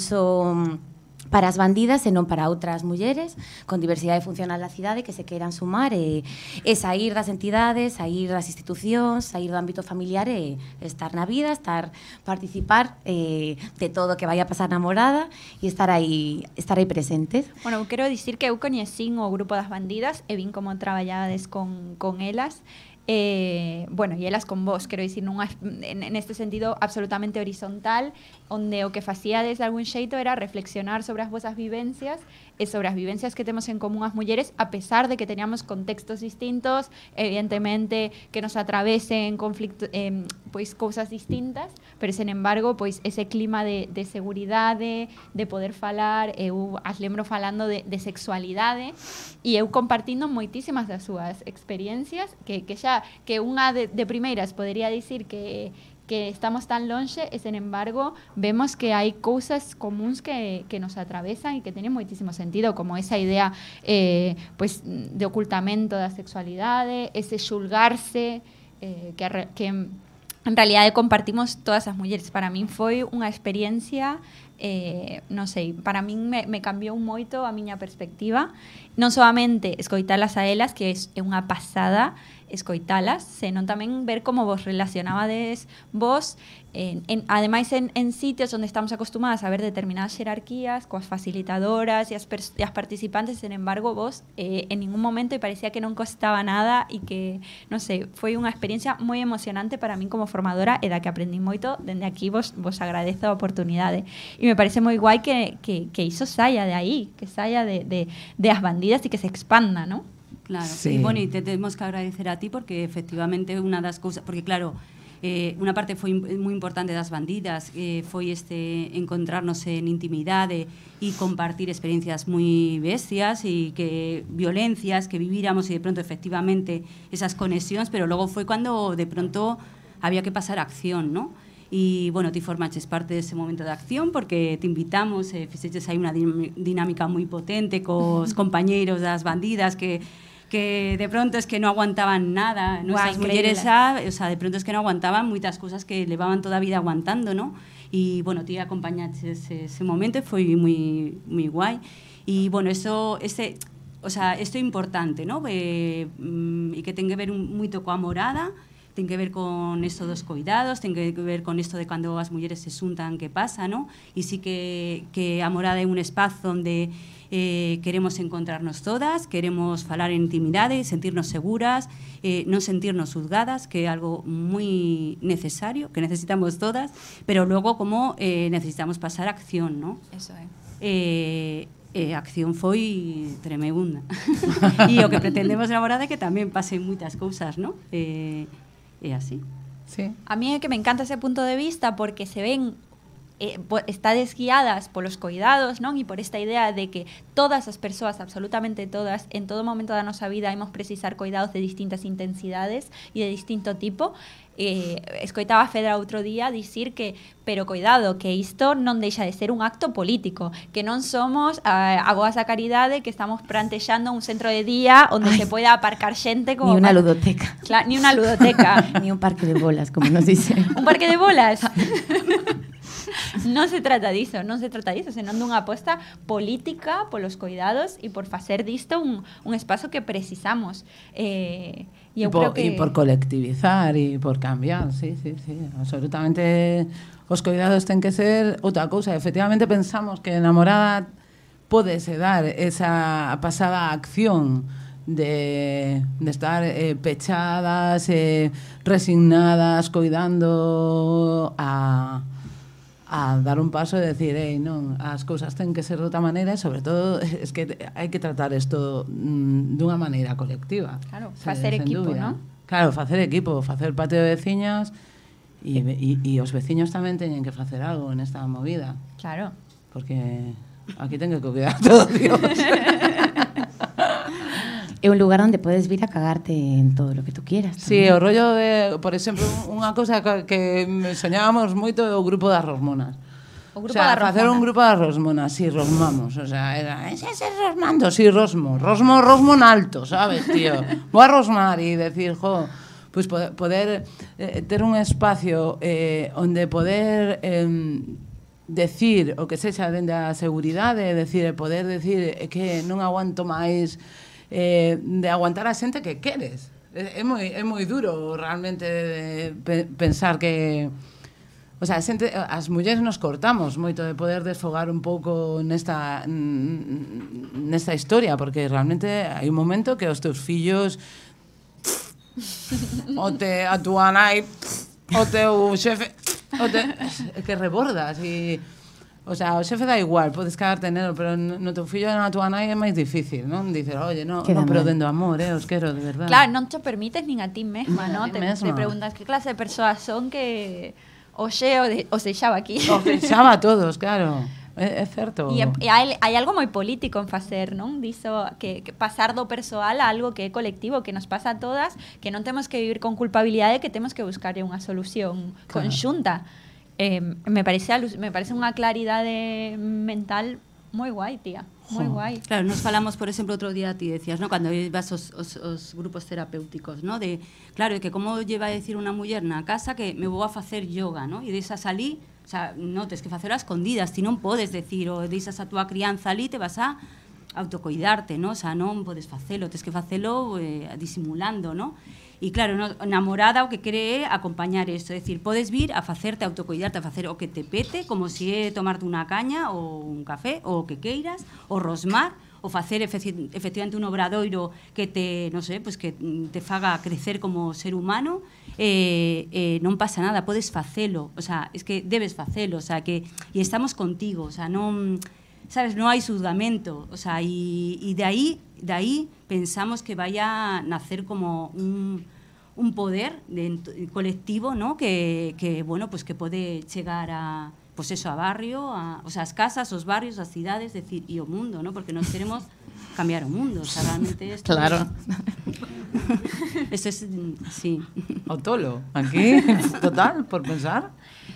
para as bandidas e non para outras mulleres con diversidade funcional da cidade que se queiran sumar e, e sair das entidades, sair das institucións, sair do ámbito familiar e estar na vida, estar participar eh, de todo o que vai a pasar na morada e estar aí estar aí presentes. Bueno, quero dicir que eu coñecín o grupo das bandidas e vin como traballades con, con elas eh, bueno, e elas con vos, quero dicir, nunha, en, en este sentido absolutamente horizontal, onde o que facíades de algún xeito era reflexionar sobre as vosas vivencias e sobre as vivencias que temos en común as mulleres, a pesar de que teníamos contextos distintos, evidentemente que nos atravesen conflicto, eh, pois cousas distintas, pero sen embargo, pois ese clima de, de seguridade, de poder falar, eu as lembro falando de, de sexualidade e eu compartindo moitísimas das súas experiencias que, que xa que unha de, de primeiras podería dicir que que estamos tan longe e, sen embargo, vemos que hai cousas comuns que, que nos atravesan e que teñen moitísimo sentido, como esa idea eh, pues, de ocultamento da sexualidade, ese xulgarse, eh, que, que en realidade compartimos todas as mulleres. Para min foi unha experiencia eh, non sei, para min me, me cambiou moito a miña perspectiva non solamente escoitalas a elas que é unha pasada escoitalas, senón tamén ver como vos relacionabades vos en, en, ademais en, en sitios onde estamos acostumadas a ver determinadas xerarquías coas facilitadoras e as, e as participantes, sen embargo, vos eh, en ningún momento e parecía que non costaba nada e que, non sei, foi unha experiencia moi emocionante para min como formadora e da que aprendí moito, dende aquí vos, vos agradezo a oportunidade. E me parece moi guai que, que, que iso saia de aí, que saia de, de, de as bandidas e que se expanda, non? Claro, Sí. y bueno, y te tenemos que agradecer a ti porque efectivamente una das cousas, porque claro, eh, unha parte foi im- moi importante das bandidas eh, foi este encontrarnos en intimidade e compartir experiencias moi bestias e que violencias que viviramos e de pronto efectivamente esas conexións, pero logo foi cando de pronto había que pasar a acción, ¿no? Y bueno, ti formaches parte dese momento de acción porque te invitamos, eh, fixeches aí unha dinámica moi potente cos [laughs] compañeiros das bandidas que que de pronto es que no aguantaban nada, nuestras increíble. mujeres, o sea, de pronto es que no aguantaban muchas cosas que llevaban toda vida aguantando, ¿no? Y bueno, ti acompañaches ese, ese momento, foi moi moi guai. E bueno, eso ese o sea, isto é importante, ¿no? Eh, e que ten que ver un, moito coa morada, ten que ver con isto dos cuidados, ten que ver con isto de cando as mulleres se xuntan que pasa, ¿no? E sí que, que a morada é un espazo onde eh, queremos encontrarnos todas, queremos falar en intimidade, sentirnos seguras, eh, non sentirnos juzgadas, que é algo moi necesario, que necesitamos todas, pero logo como eh, necesitamos pasar a acción, ¿no? Eso é. eh, eh, a acción foi tremenda. [laughs] e o que pretendemos na morada é que tamén pasen moitas cousas, ¿no? Eh, é así. Sí. A mí é que me encanta ese punto de vista porque se ven eh, po- estades guiadas polos coidados, non? E por esta idea de que todas as persoas, absolutamente todas, en todo momento da nosa vida imos precisar coidados de distintas intensidades e de distinto tipo. Eh, escoitaba a Fedra outro día dicir que pero coidado, que isto non deixa de ser un acto político, que non somos a, a boas da caridade que estamos plantexando un centro de día onde Ay. se poida aparcar xente como Ni una ludoteca. Ni una ludoteca. [laughs] Ni un parque de bolas, como nos dicen. [laughs] Un parque de bolas. [laughs] [laughs] non se trata diso, non se trata diso, senón dunha aposta política polos coidados e por facer disto un, un espazo que precisamos. Eh, e E eu por, creo que... e por colectivizar e por cambiar, sí, sí, sí, absolutamente os cuidados ten que ser outra cousa, efectivamente pensamos que enamorada podese dar esa pasada acción de, de estar eh, pechadas, eh, resignadas, coidando a, a dar un paso e decir, ei, non, as cousas ten que ser de outra maneira e sobre todo [laughs] es que hai que tratar isto mm, dunha maneira colectiva. Claro, facer equipo, dúbida. ¿no? Claro, facer equipo, facer patio de veciñas e, e, e os veciños tamén teñen que facer algo nesta movida. Claro. Porque aquí ten que cuidar todo, [laughs] Dios é un lugar onde podes vir a cagarte en todo lo que tú quieras. Tamén. Sí, o rollo de, por exemplo, unha cousa que soñábamos moito é o grupo das Rosmonas. O grupo o sea, da facer un grupo das Rosmonas, si sí, rosmamos, o sea, era, ese es rosmando, si sí, rosmo, rosmo, rosmo en alto, sabes, tío. [laughs] Vou a rosmar e decir, jo, pues poder, poder eh, ter un espacio eh, onde poder eh, decir o que sexa dende a seguridade, decir, poder decir eh, que non aguanto máis eh, de aguantar a xente que queres. É, é moi, é moi duro realmente pe, pensar que... O sea, xente, as mulleres nos cortamos moito de poder desfogar un pouco nesta nesta historia, porque realmente hai un momento que os teus fillos o te a tua nai o teu xefe o te, que rebordas e O sea, o xefe da igual, podes cagarte nelo, pero no teu fillo e na tua nai é máis difícil, non? Dices, oye, no, Queda no pero mal. dendo amor, eh, os quero, de verdade. Claro, non te permites nin a ti mesma, [laughs] non? Te, mesma. te preguntas que clase de persoas son que o xe o, de, o seixaba aquí. O [laughs] seixaba a todos, claro. É, é certo. E, e hai, hai algo moi político en facer, non? Diso que, que pasar do persoal a algo que é colectivo, que nos pasa a todas, que non temos que vivir con culpabilidade, que temos que buscar unha solución claro. conxunta. Eh, me parece me parece unha claridade mental moi guai, tía. Jo. guai. Claro, nos falamos, por exemplo, outro día ti decías, ¿no? Cando ibas os, os, os grupos terapéuticos, ¿no? De, claro, de que como lleva a decir unha muller na casa que me vou a facer yoga, ¿no? E deixas ali, o sea, no, tes que facelo a escondidas, ti non podes decir, o deixas a túa crianza ali, te vas a autocoidarte, ¿no? O sea, non podes facelo, tes que facelo eh, disimulando, ¿no? E claro, no, namorada o que quere é acompañar isto, é dicir, podes vir a facerte autocoidarte, a facer o que te pete, como se é tomarte unha caña ou un café, o que queiras, ou rosmar, ou facer efectivamente un obradoiro que te, non sei, pues que te faga crecer como ser humano, eh, eh, non pasa nada, podes facelo, o sea, es que debes facelo, o sea, que e estamos contigo, o sea, non sabes, non hai xuzgamento, o sea, e, e de aí, de aí pensamos que vaya a nacer como un, un poder de, colectivo, ¿no? Que, que, bueno, pues que pode chegar a pues eso, a barrio, a, o sea, as casas, os barrios, as cidades, decir, e o mundo, ¿no? Porque nos queremos cambiar o mundo, o sea, realmente esto Claro. [laughs] Esto es, mm, sí. O tolo, aquí, [laughs] total, por pensar.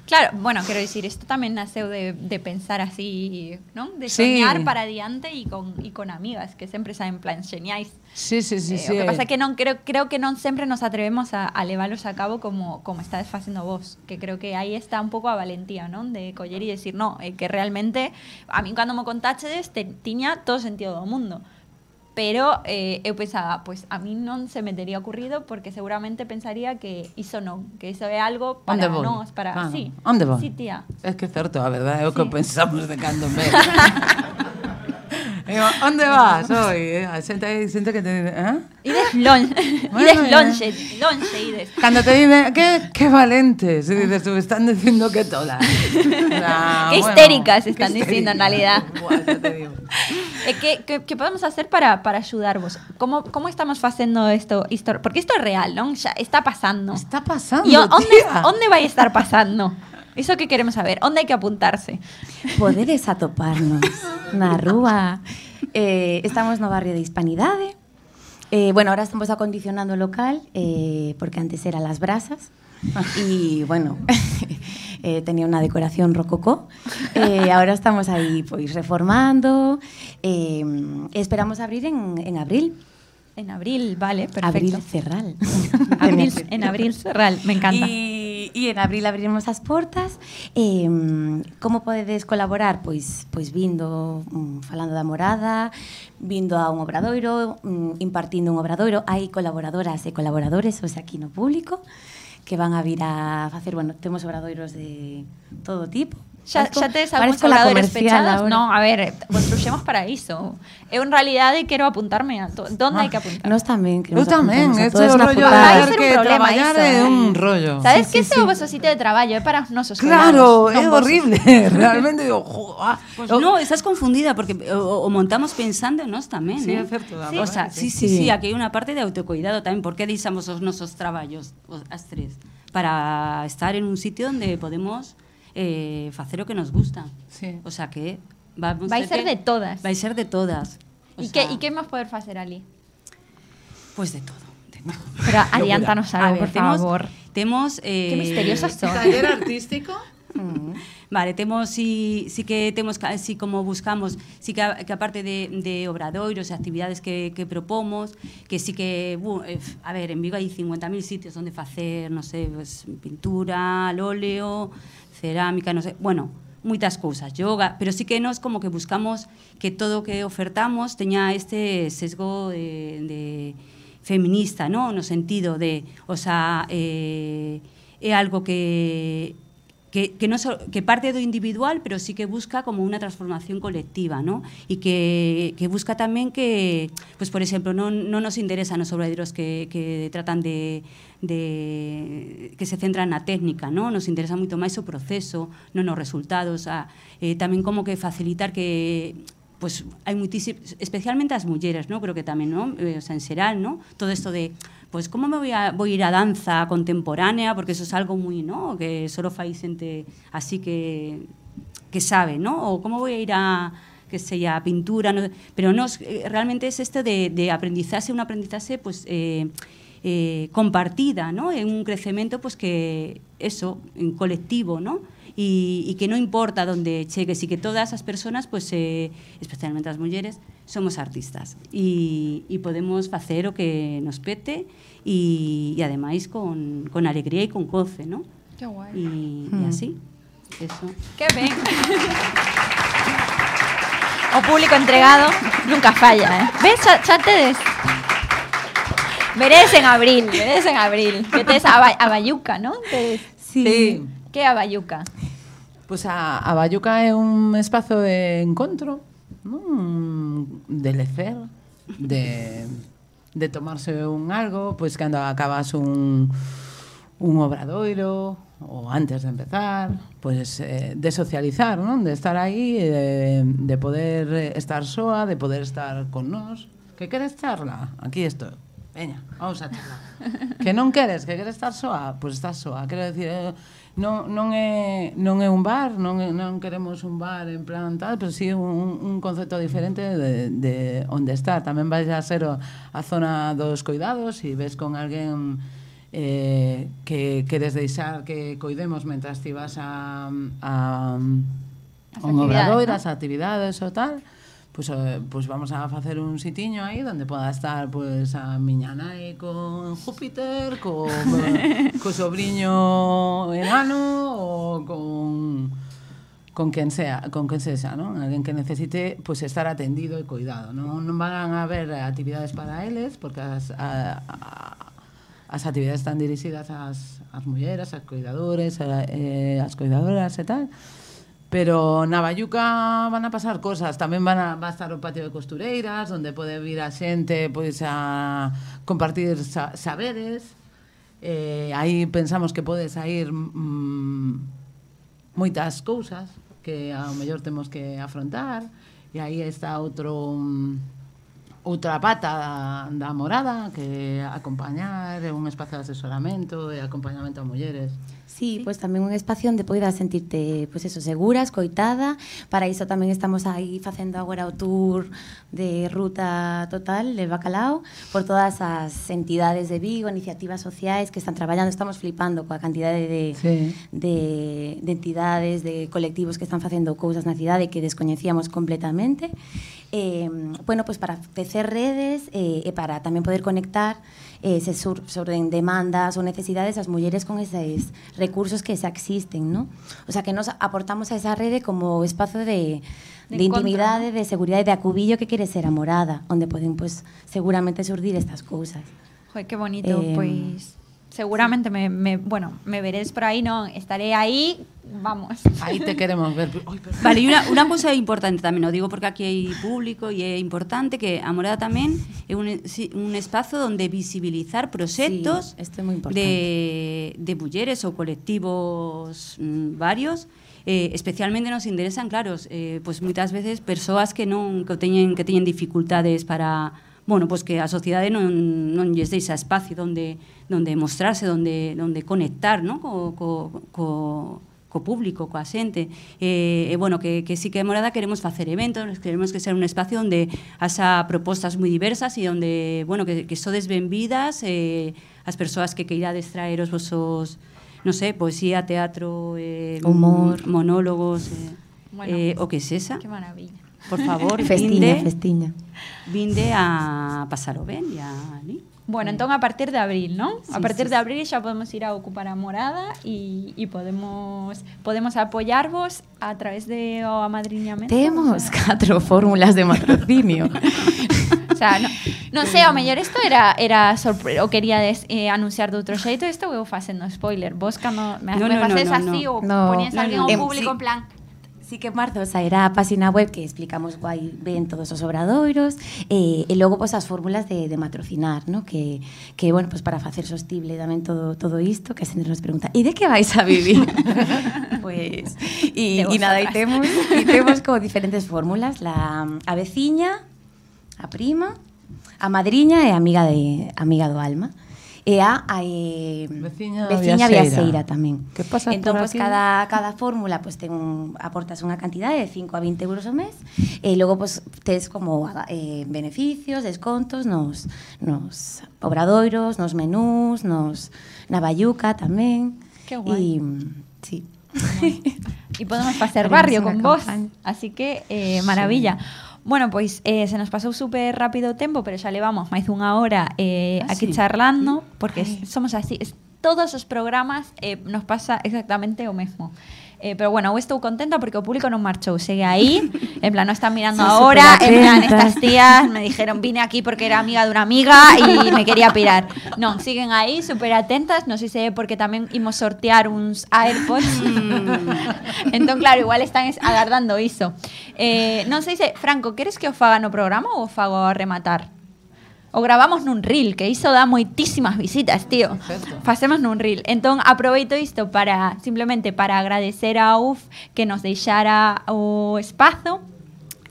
Claro, bueno, quero dicir, isto tamén naceu de, de pensar así, non? De Sí. soñar para diante e con, e con amigas, que sempre saben plans xeniais. Sí, sí, sí, Eh, sí. O que pasa é que non creo, creo que non sempre nos atrevemos a, a leválos a cabo como, como estades facendo vos, que creo que aí está un pouco a valentía, non? De coller e decir, no, eh, que realmente a min cando mo contachedes te, tiña todo sentido do mundo. Pero eh, eu pensaba, pues a mí non se me tería ocurrido porque seguramente pensaría que iso non, que iso é algo para nós, para... Claro. Sí, Onde sí, tía. Es que é certo, a verdade, é o que pensamos de cando. [laughs] Digo, onde vas hoy? Eh, a aí, xente que te eh? Ides lon, [laughs] Bueno, ides ya. lonxe ides. Cando te dice, qué, qué valentes, y dices, tú, están diciendo que todas. [laughs] Ah, Qué bueno, histéricas qué están diciendo en histéricas. realidad. [laughs] Buah, ya te digo. Eh, que, que, que podemos hacer para, para ayudarvos? ¿Cómo, ¿Cómo estamos facendo esto? Porque isto é real, non? Xa está pasando. Está pasando, E o- onde, tía. onde vai estar pasando? Iso que queremos saber. Onde hai que apuntarse? Podedes atoparnos [laughs] na rúa. Eh, estamos no barrio de Hispanidade. Eh, bueno, ahora estamos acondicionando o local eh, porque antes era las brasas y bueno, [laughs] eh, tenía una decoración rococó. Eh, ahora estamos ahí pues reformando. eh, esperamos abrir en, en abril. En abril, vale, perfecto. Abril cerral. Abril, [laughs] en abril cerral, me encanta. E, e en abril abriremos as portas eh, Como podedes colaborar? Pois, pois vindo, mm, falando da morada Vindo a un obradoiro, mm, impartindo un obradoiro. Hai colaboradoras e colaboradores, hoxe aquí no público Que van a vir a facer, bueno, temos obradoiros de todo tipo Algúns parezco la oradores comercial pechados? ahora. No, a ver, construxemos para iso. Eu en realidade quero apuntarme a to Donde hai que apuntar? Nos tamén Eu queremos tamén, apuntarnos a este todas é o na rollo de ser un que problema é eh. un rollo. Sabes Sí, que sí, ese sí. de traballo, é para os nosos Claro, é non vos. horrible. [laughs] Realmente digo, jo, ah, Pues no, estás confundida porque o, o montamos pensando en nos tamén, Sí, eh? é certo, a O sea, sí, sí, sí, sí. aquí hai unha parte de autocuidado tamén, porque deixamos os nosos traballos, os, as tres, para estar en un sitio onde podemos eh, facer o que nos gusta. Sí. O sea que vamos Vai ser de todas. Vai ser de todas. O E sea, que, e que imos poder facer ali? Pues de todo. de todo. Pero [laughs] adiántanos A algo, ver, por temos, favor. Temos... Eh, Que misteriosas son. Taller [laughs] artístico? Vale, temos si, si que temos si como buscamos, si que, a- que aparte de, de obradoiros e actividades que, que propomos, que sí que, bu, eh, a ver, en Vigo hai 50.000 sitios onde facer, no sé, pues, pintura, al óleo, cerámica, no sé, bueno, moitas cousas, yoga, pero sí que nos como que buscamos que todo o que ofertamos teña este sesgo de, de feminista, no, no sentido de, o sea, eh, é algo que que, que, no que parte do individual, pero sí que busca como unha transformación colectiva, ¿no? E que, busca tamén que, pues, por exemplo, non, non nos interesan os obradoiros que, que tratan de, de que se centran na técnica, ¿no? Nos interesa moito máis o proceso, non os resultados, a, eh, como que facilitar que pues hai muitísimos, especialmente as mulleres, ¿no? Pero que tamén, ¿no? Eh, o sea, en xeral, ¿no? Todo isto de pues cómo me voy a, voy a ir a danza contemporánea, porque eso es algo muy, ¿no? Que solo fai xente así que, que sabe, ¿no? O cómo voy a ir a que sea pintura, no, pero no, eh, realmente es este de, de aprendizaje, un aprendizaje pues eh, eh, compartida, ¿no? En un crecimiento pues que eso, en colectivo, ¿no? Y, y que no importa dónde chegues y que todas as personas, pues, eh, especialmente as mulleres, somos artistas e, e podemos facer o que nos pete e, e ademais con, con alegría e con goce, ¿no? Que guai. E, mm. e así, eso. Que ben. o público entregado nunca falla, eh? Ves, xa, xa tedes Veredes en abril, veredes en abril. Que tes a, ba a Bayuca, ¿no? Tedes. Sí. sí. Que é a Bayuca? Pues a, Bayuca é un espazo de encontro, ¿no? de lecer, de, tomarse un algo, pois pues cando acabas un, un obradoiro ou antes de empezar, pues, eh, de socializar, non? De estar aí, de, de poder estar soa, de poder estar con nós. Que queres charla? Aquí estou. Veña, vamos a charlar. [laughs] que non queres, que queres estar soa, pois pues estás soa. Quero dicir, eh, non, non, é, non é un bar, non, é, non queremos un bar en plan tal, pero sí un, un concepto diferente de, de onde está. Tamén vais a ser a zona dos cuidados e ves con alguén eh, que queres deixar que coidemos mentras ti vas a, a, a un obrador, ¿no? as actividades ou tal, pois, eh, pues vamos a facer un sitiño aí onde poda estar pues, a miña nai con Júpiter, con, [laughs] co sobriño enano ou con con quen sea, con quen sexa, non? Alguén que necesite pues, estar atendido e cuidado, non non van a haber actividades para eles porque as a, a, as actividades están dirixidas ás, ás mulleres, ás cuidadores, a, eh, ás cuidadoras e tal, Pero na Bayuca van a pasar cosas, tamén van a, va a estar o patio de costureiras, onde pode vir a xente pois a compartir sa, saberes. Eh, aí pensamos que pode sair mm, moitas cousas que ao mellor temos que afrontar e aí está outro mm, outra pata da, da morada que acompañar un espazo de asesoramento e acompañamento a mulleres. Sí, pues tamén un espacio onde poidas sentirte pues eso, segura, escoitada. Para iso tamén estamos aí facendo agora o tour de ruta total de Bacalao por todas as entidades de Vigo, iniciativas sociais que están traballando. Estamos flipando coa cantidade de, sí. de, de entidades, de colectivos que están facendo cousas na cidade que descoñecíamos completamente. Eh, bueno, pues para tecer redes eh, e para tamén poder conectar eh, se sur, sobre demandas ou necesidades as mulleres con eses recursos que xa existen, ¿no? O sea, que nos aportamos a esa rede como espazo de, de, de intimidade, de seguridade, de acubillo que quere ser a morada, onde poden, pues, seguramente surdir estas cousas. Joder, que bonito, eh, pois... Seguramente me, me, bueno, me veréis por aí, non? Estaré aí, vamos. Aí te queremos ver. Ay, vale, e unha, unha cousa importante tamén, o digo porque aquí hai público e é importante que a Morada tamén é un, un espazo onde visibilizar proxectos sí, é moi de, de mulleres ou colectivos mm, varios eh, especialmente nos interesan, claro, eh, pues moitas veces persoas que non que teñen que teñen dificultades para bueno, pues que a sociedade non, non lles deixa espacio donde, donde mostrarse, donde, donde conectar ¿no? co, co, co, co público, coa xente. E, e bueno, que, que sí que é Morada queremos facer eventos, queremos que ser un espacio onde haxa propostas moi diversas e onde, bueno, que, que sodes benvidas eh, as persoas que queirades traer os vosos, non sei, poesía, teatro, eh, humor, monólogos, eh, bueno, eh, o que sexa. Que maravilla por favor, [laughs] festiña, vinde, festiña. Vinde a pasalo ben e a ali. Bueno, entón a partir de abril, ¿no? Sí, a partir sí, de abril xa podemos ir a ocupar a morada e, e podemos podemos apoyarvos a través de o amadriñamento. Temos catro fórmulas de matrocinio. [laughs] sea, non, non sei, ao mellor isto era era sorpre o queríades eh, anunciar de outro xeito, isto vou facendo spoiler. Vos cando me, No, me no, no, faces no, así no. ou No, ponías no, alguén no. ao Em, público sí. en plan Sí que en marzo sairá a página web que explicamos guai ben todos os obradoiros eh, e logo pois as fórmulas de, de matrocinar, ¿no? que, que bueno, pois para facer sostible tamén todo todo isto, que a xente nos pregunta e de que vais a vivir? pois e, e nada, e temos, e temos como diferentes fórmulas la a veciña, a prima, a madriña e a amiga de amiga do alma e a, a eh, Veciña veciña viaxeira. viaxeira tamén. Que pasas entón, por pois, aquí? cada, cada fórmula pois, ten un, aportas unha cantidade de 5 a 20 euros ao mes e logo pois, tes como eh, beneficios, descontos nos, nos obradoiros, nos menús, nos, na bayuca tamén. Que guai. E, sí. [laughs] e podemos facer Haremos barrio con vos. Así que, eh, maravilla. Bueno, pois eh, se nos pasou super rápido o tempo, pero xa levamos máis dunha hora eh, Ah, aquí sí? charlando, porque somos así. Es, todos os programas eh, nos pasa exactamente o mesmo. Eh, pero bueno, estou contenta porque o público non marchou, segue aí, [laughs] en plan, non están mirando ahora, en plan, estas tías me dijeron, vine aquí porque era amiga de una amiga y me quería pirar. Non, siguen aí, super atentas, non sei se é porque tamén imos sortear uns AirPods. [laughs] entón, claro, igual están es- agardando iso. Eh, non sei se, Franco, queres que o faga no programa ou o fago a rematar? O gravamos nun reel, que iso dá moitísimas visitas, tío. Perfecto. Facemos nun reel. Entón, aproveito isto para simplemente para agradecer a UF que nos deixara o espazo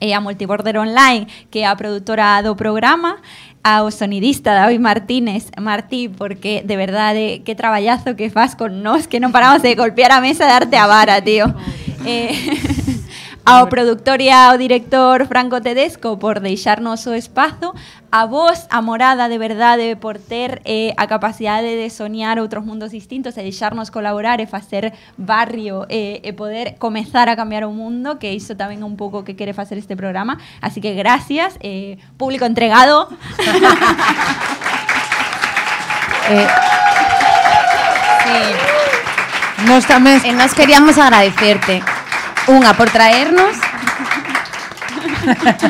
e a Multiborder Online, que é a produtora do programa, ao sonidista David Martínez, Martí, porque de verdade que traballazo que faz con nós, que non paramos de golpear a mesa e darte a vara, tío. [laughs] eh, [laughs] ao productor e ao director Franco Tedesco por deixarnos o espazo, a vos, a morada de verdade por ter eh, a capacidade de soñar outros mundos distintos e deixarnos colaborar e facer barrio eh, e poder comezar a cambiar o mundo, que iso tamén é un pouco que quere facer este programa. Así que gracias, eh, público entregado. [laughs] Eh, Sí. Nos tamén E nos queríamos agradecerte unha por traernos.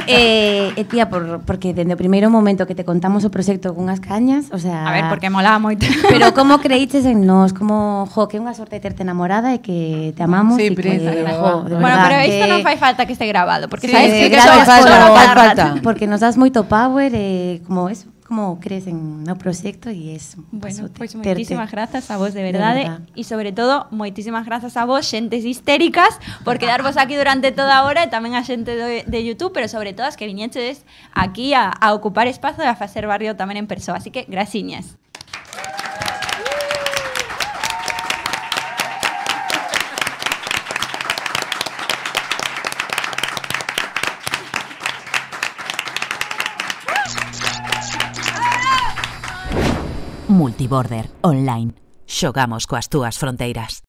E, [laughs] e tía, por, porque dende o primeiro momento que te contamos o proxecto cunhas cañas, o sea... A ver, porque molaba moito. Pero como creíches en nós, como, jo, que é unha sorte terte enamorada e que te amamos Sí, e que, de bueno, verdad, pero isto que- non fai falta que este grabado, porque Sí, sabes que gracias, só- falta, porque nos das moito power e como eso, como crees en no proxecto e es Bueno, terte. moitísimas grazas a vos de De verdade verdad. e sobre todo moitísimas grazas a vos xentes histéricas por quedarvos aquí durante toda hora e tamén a xente de, de YouTube, pero sobre todo as que viñeches aquí a, a ocupar espazo e a facer barrio tamén en persoa. Así que graciñas. Multiborder Online. Xogamos coas túas fronteiras.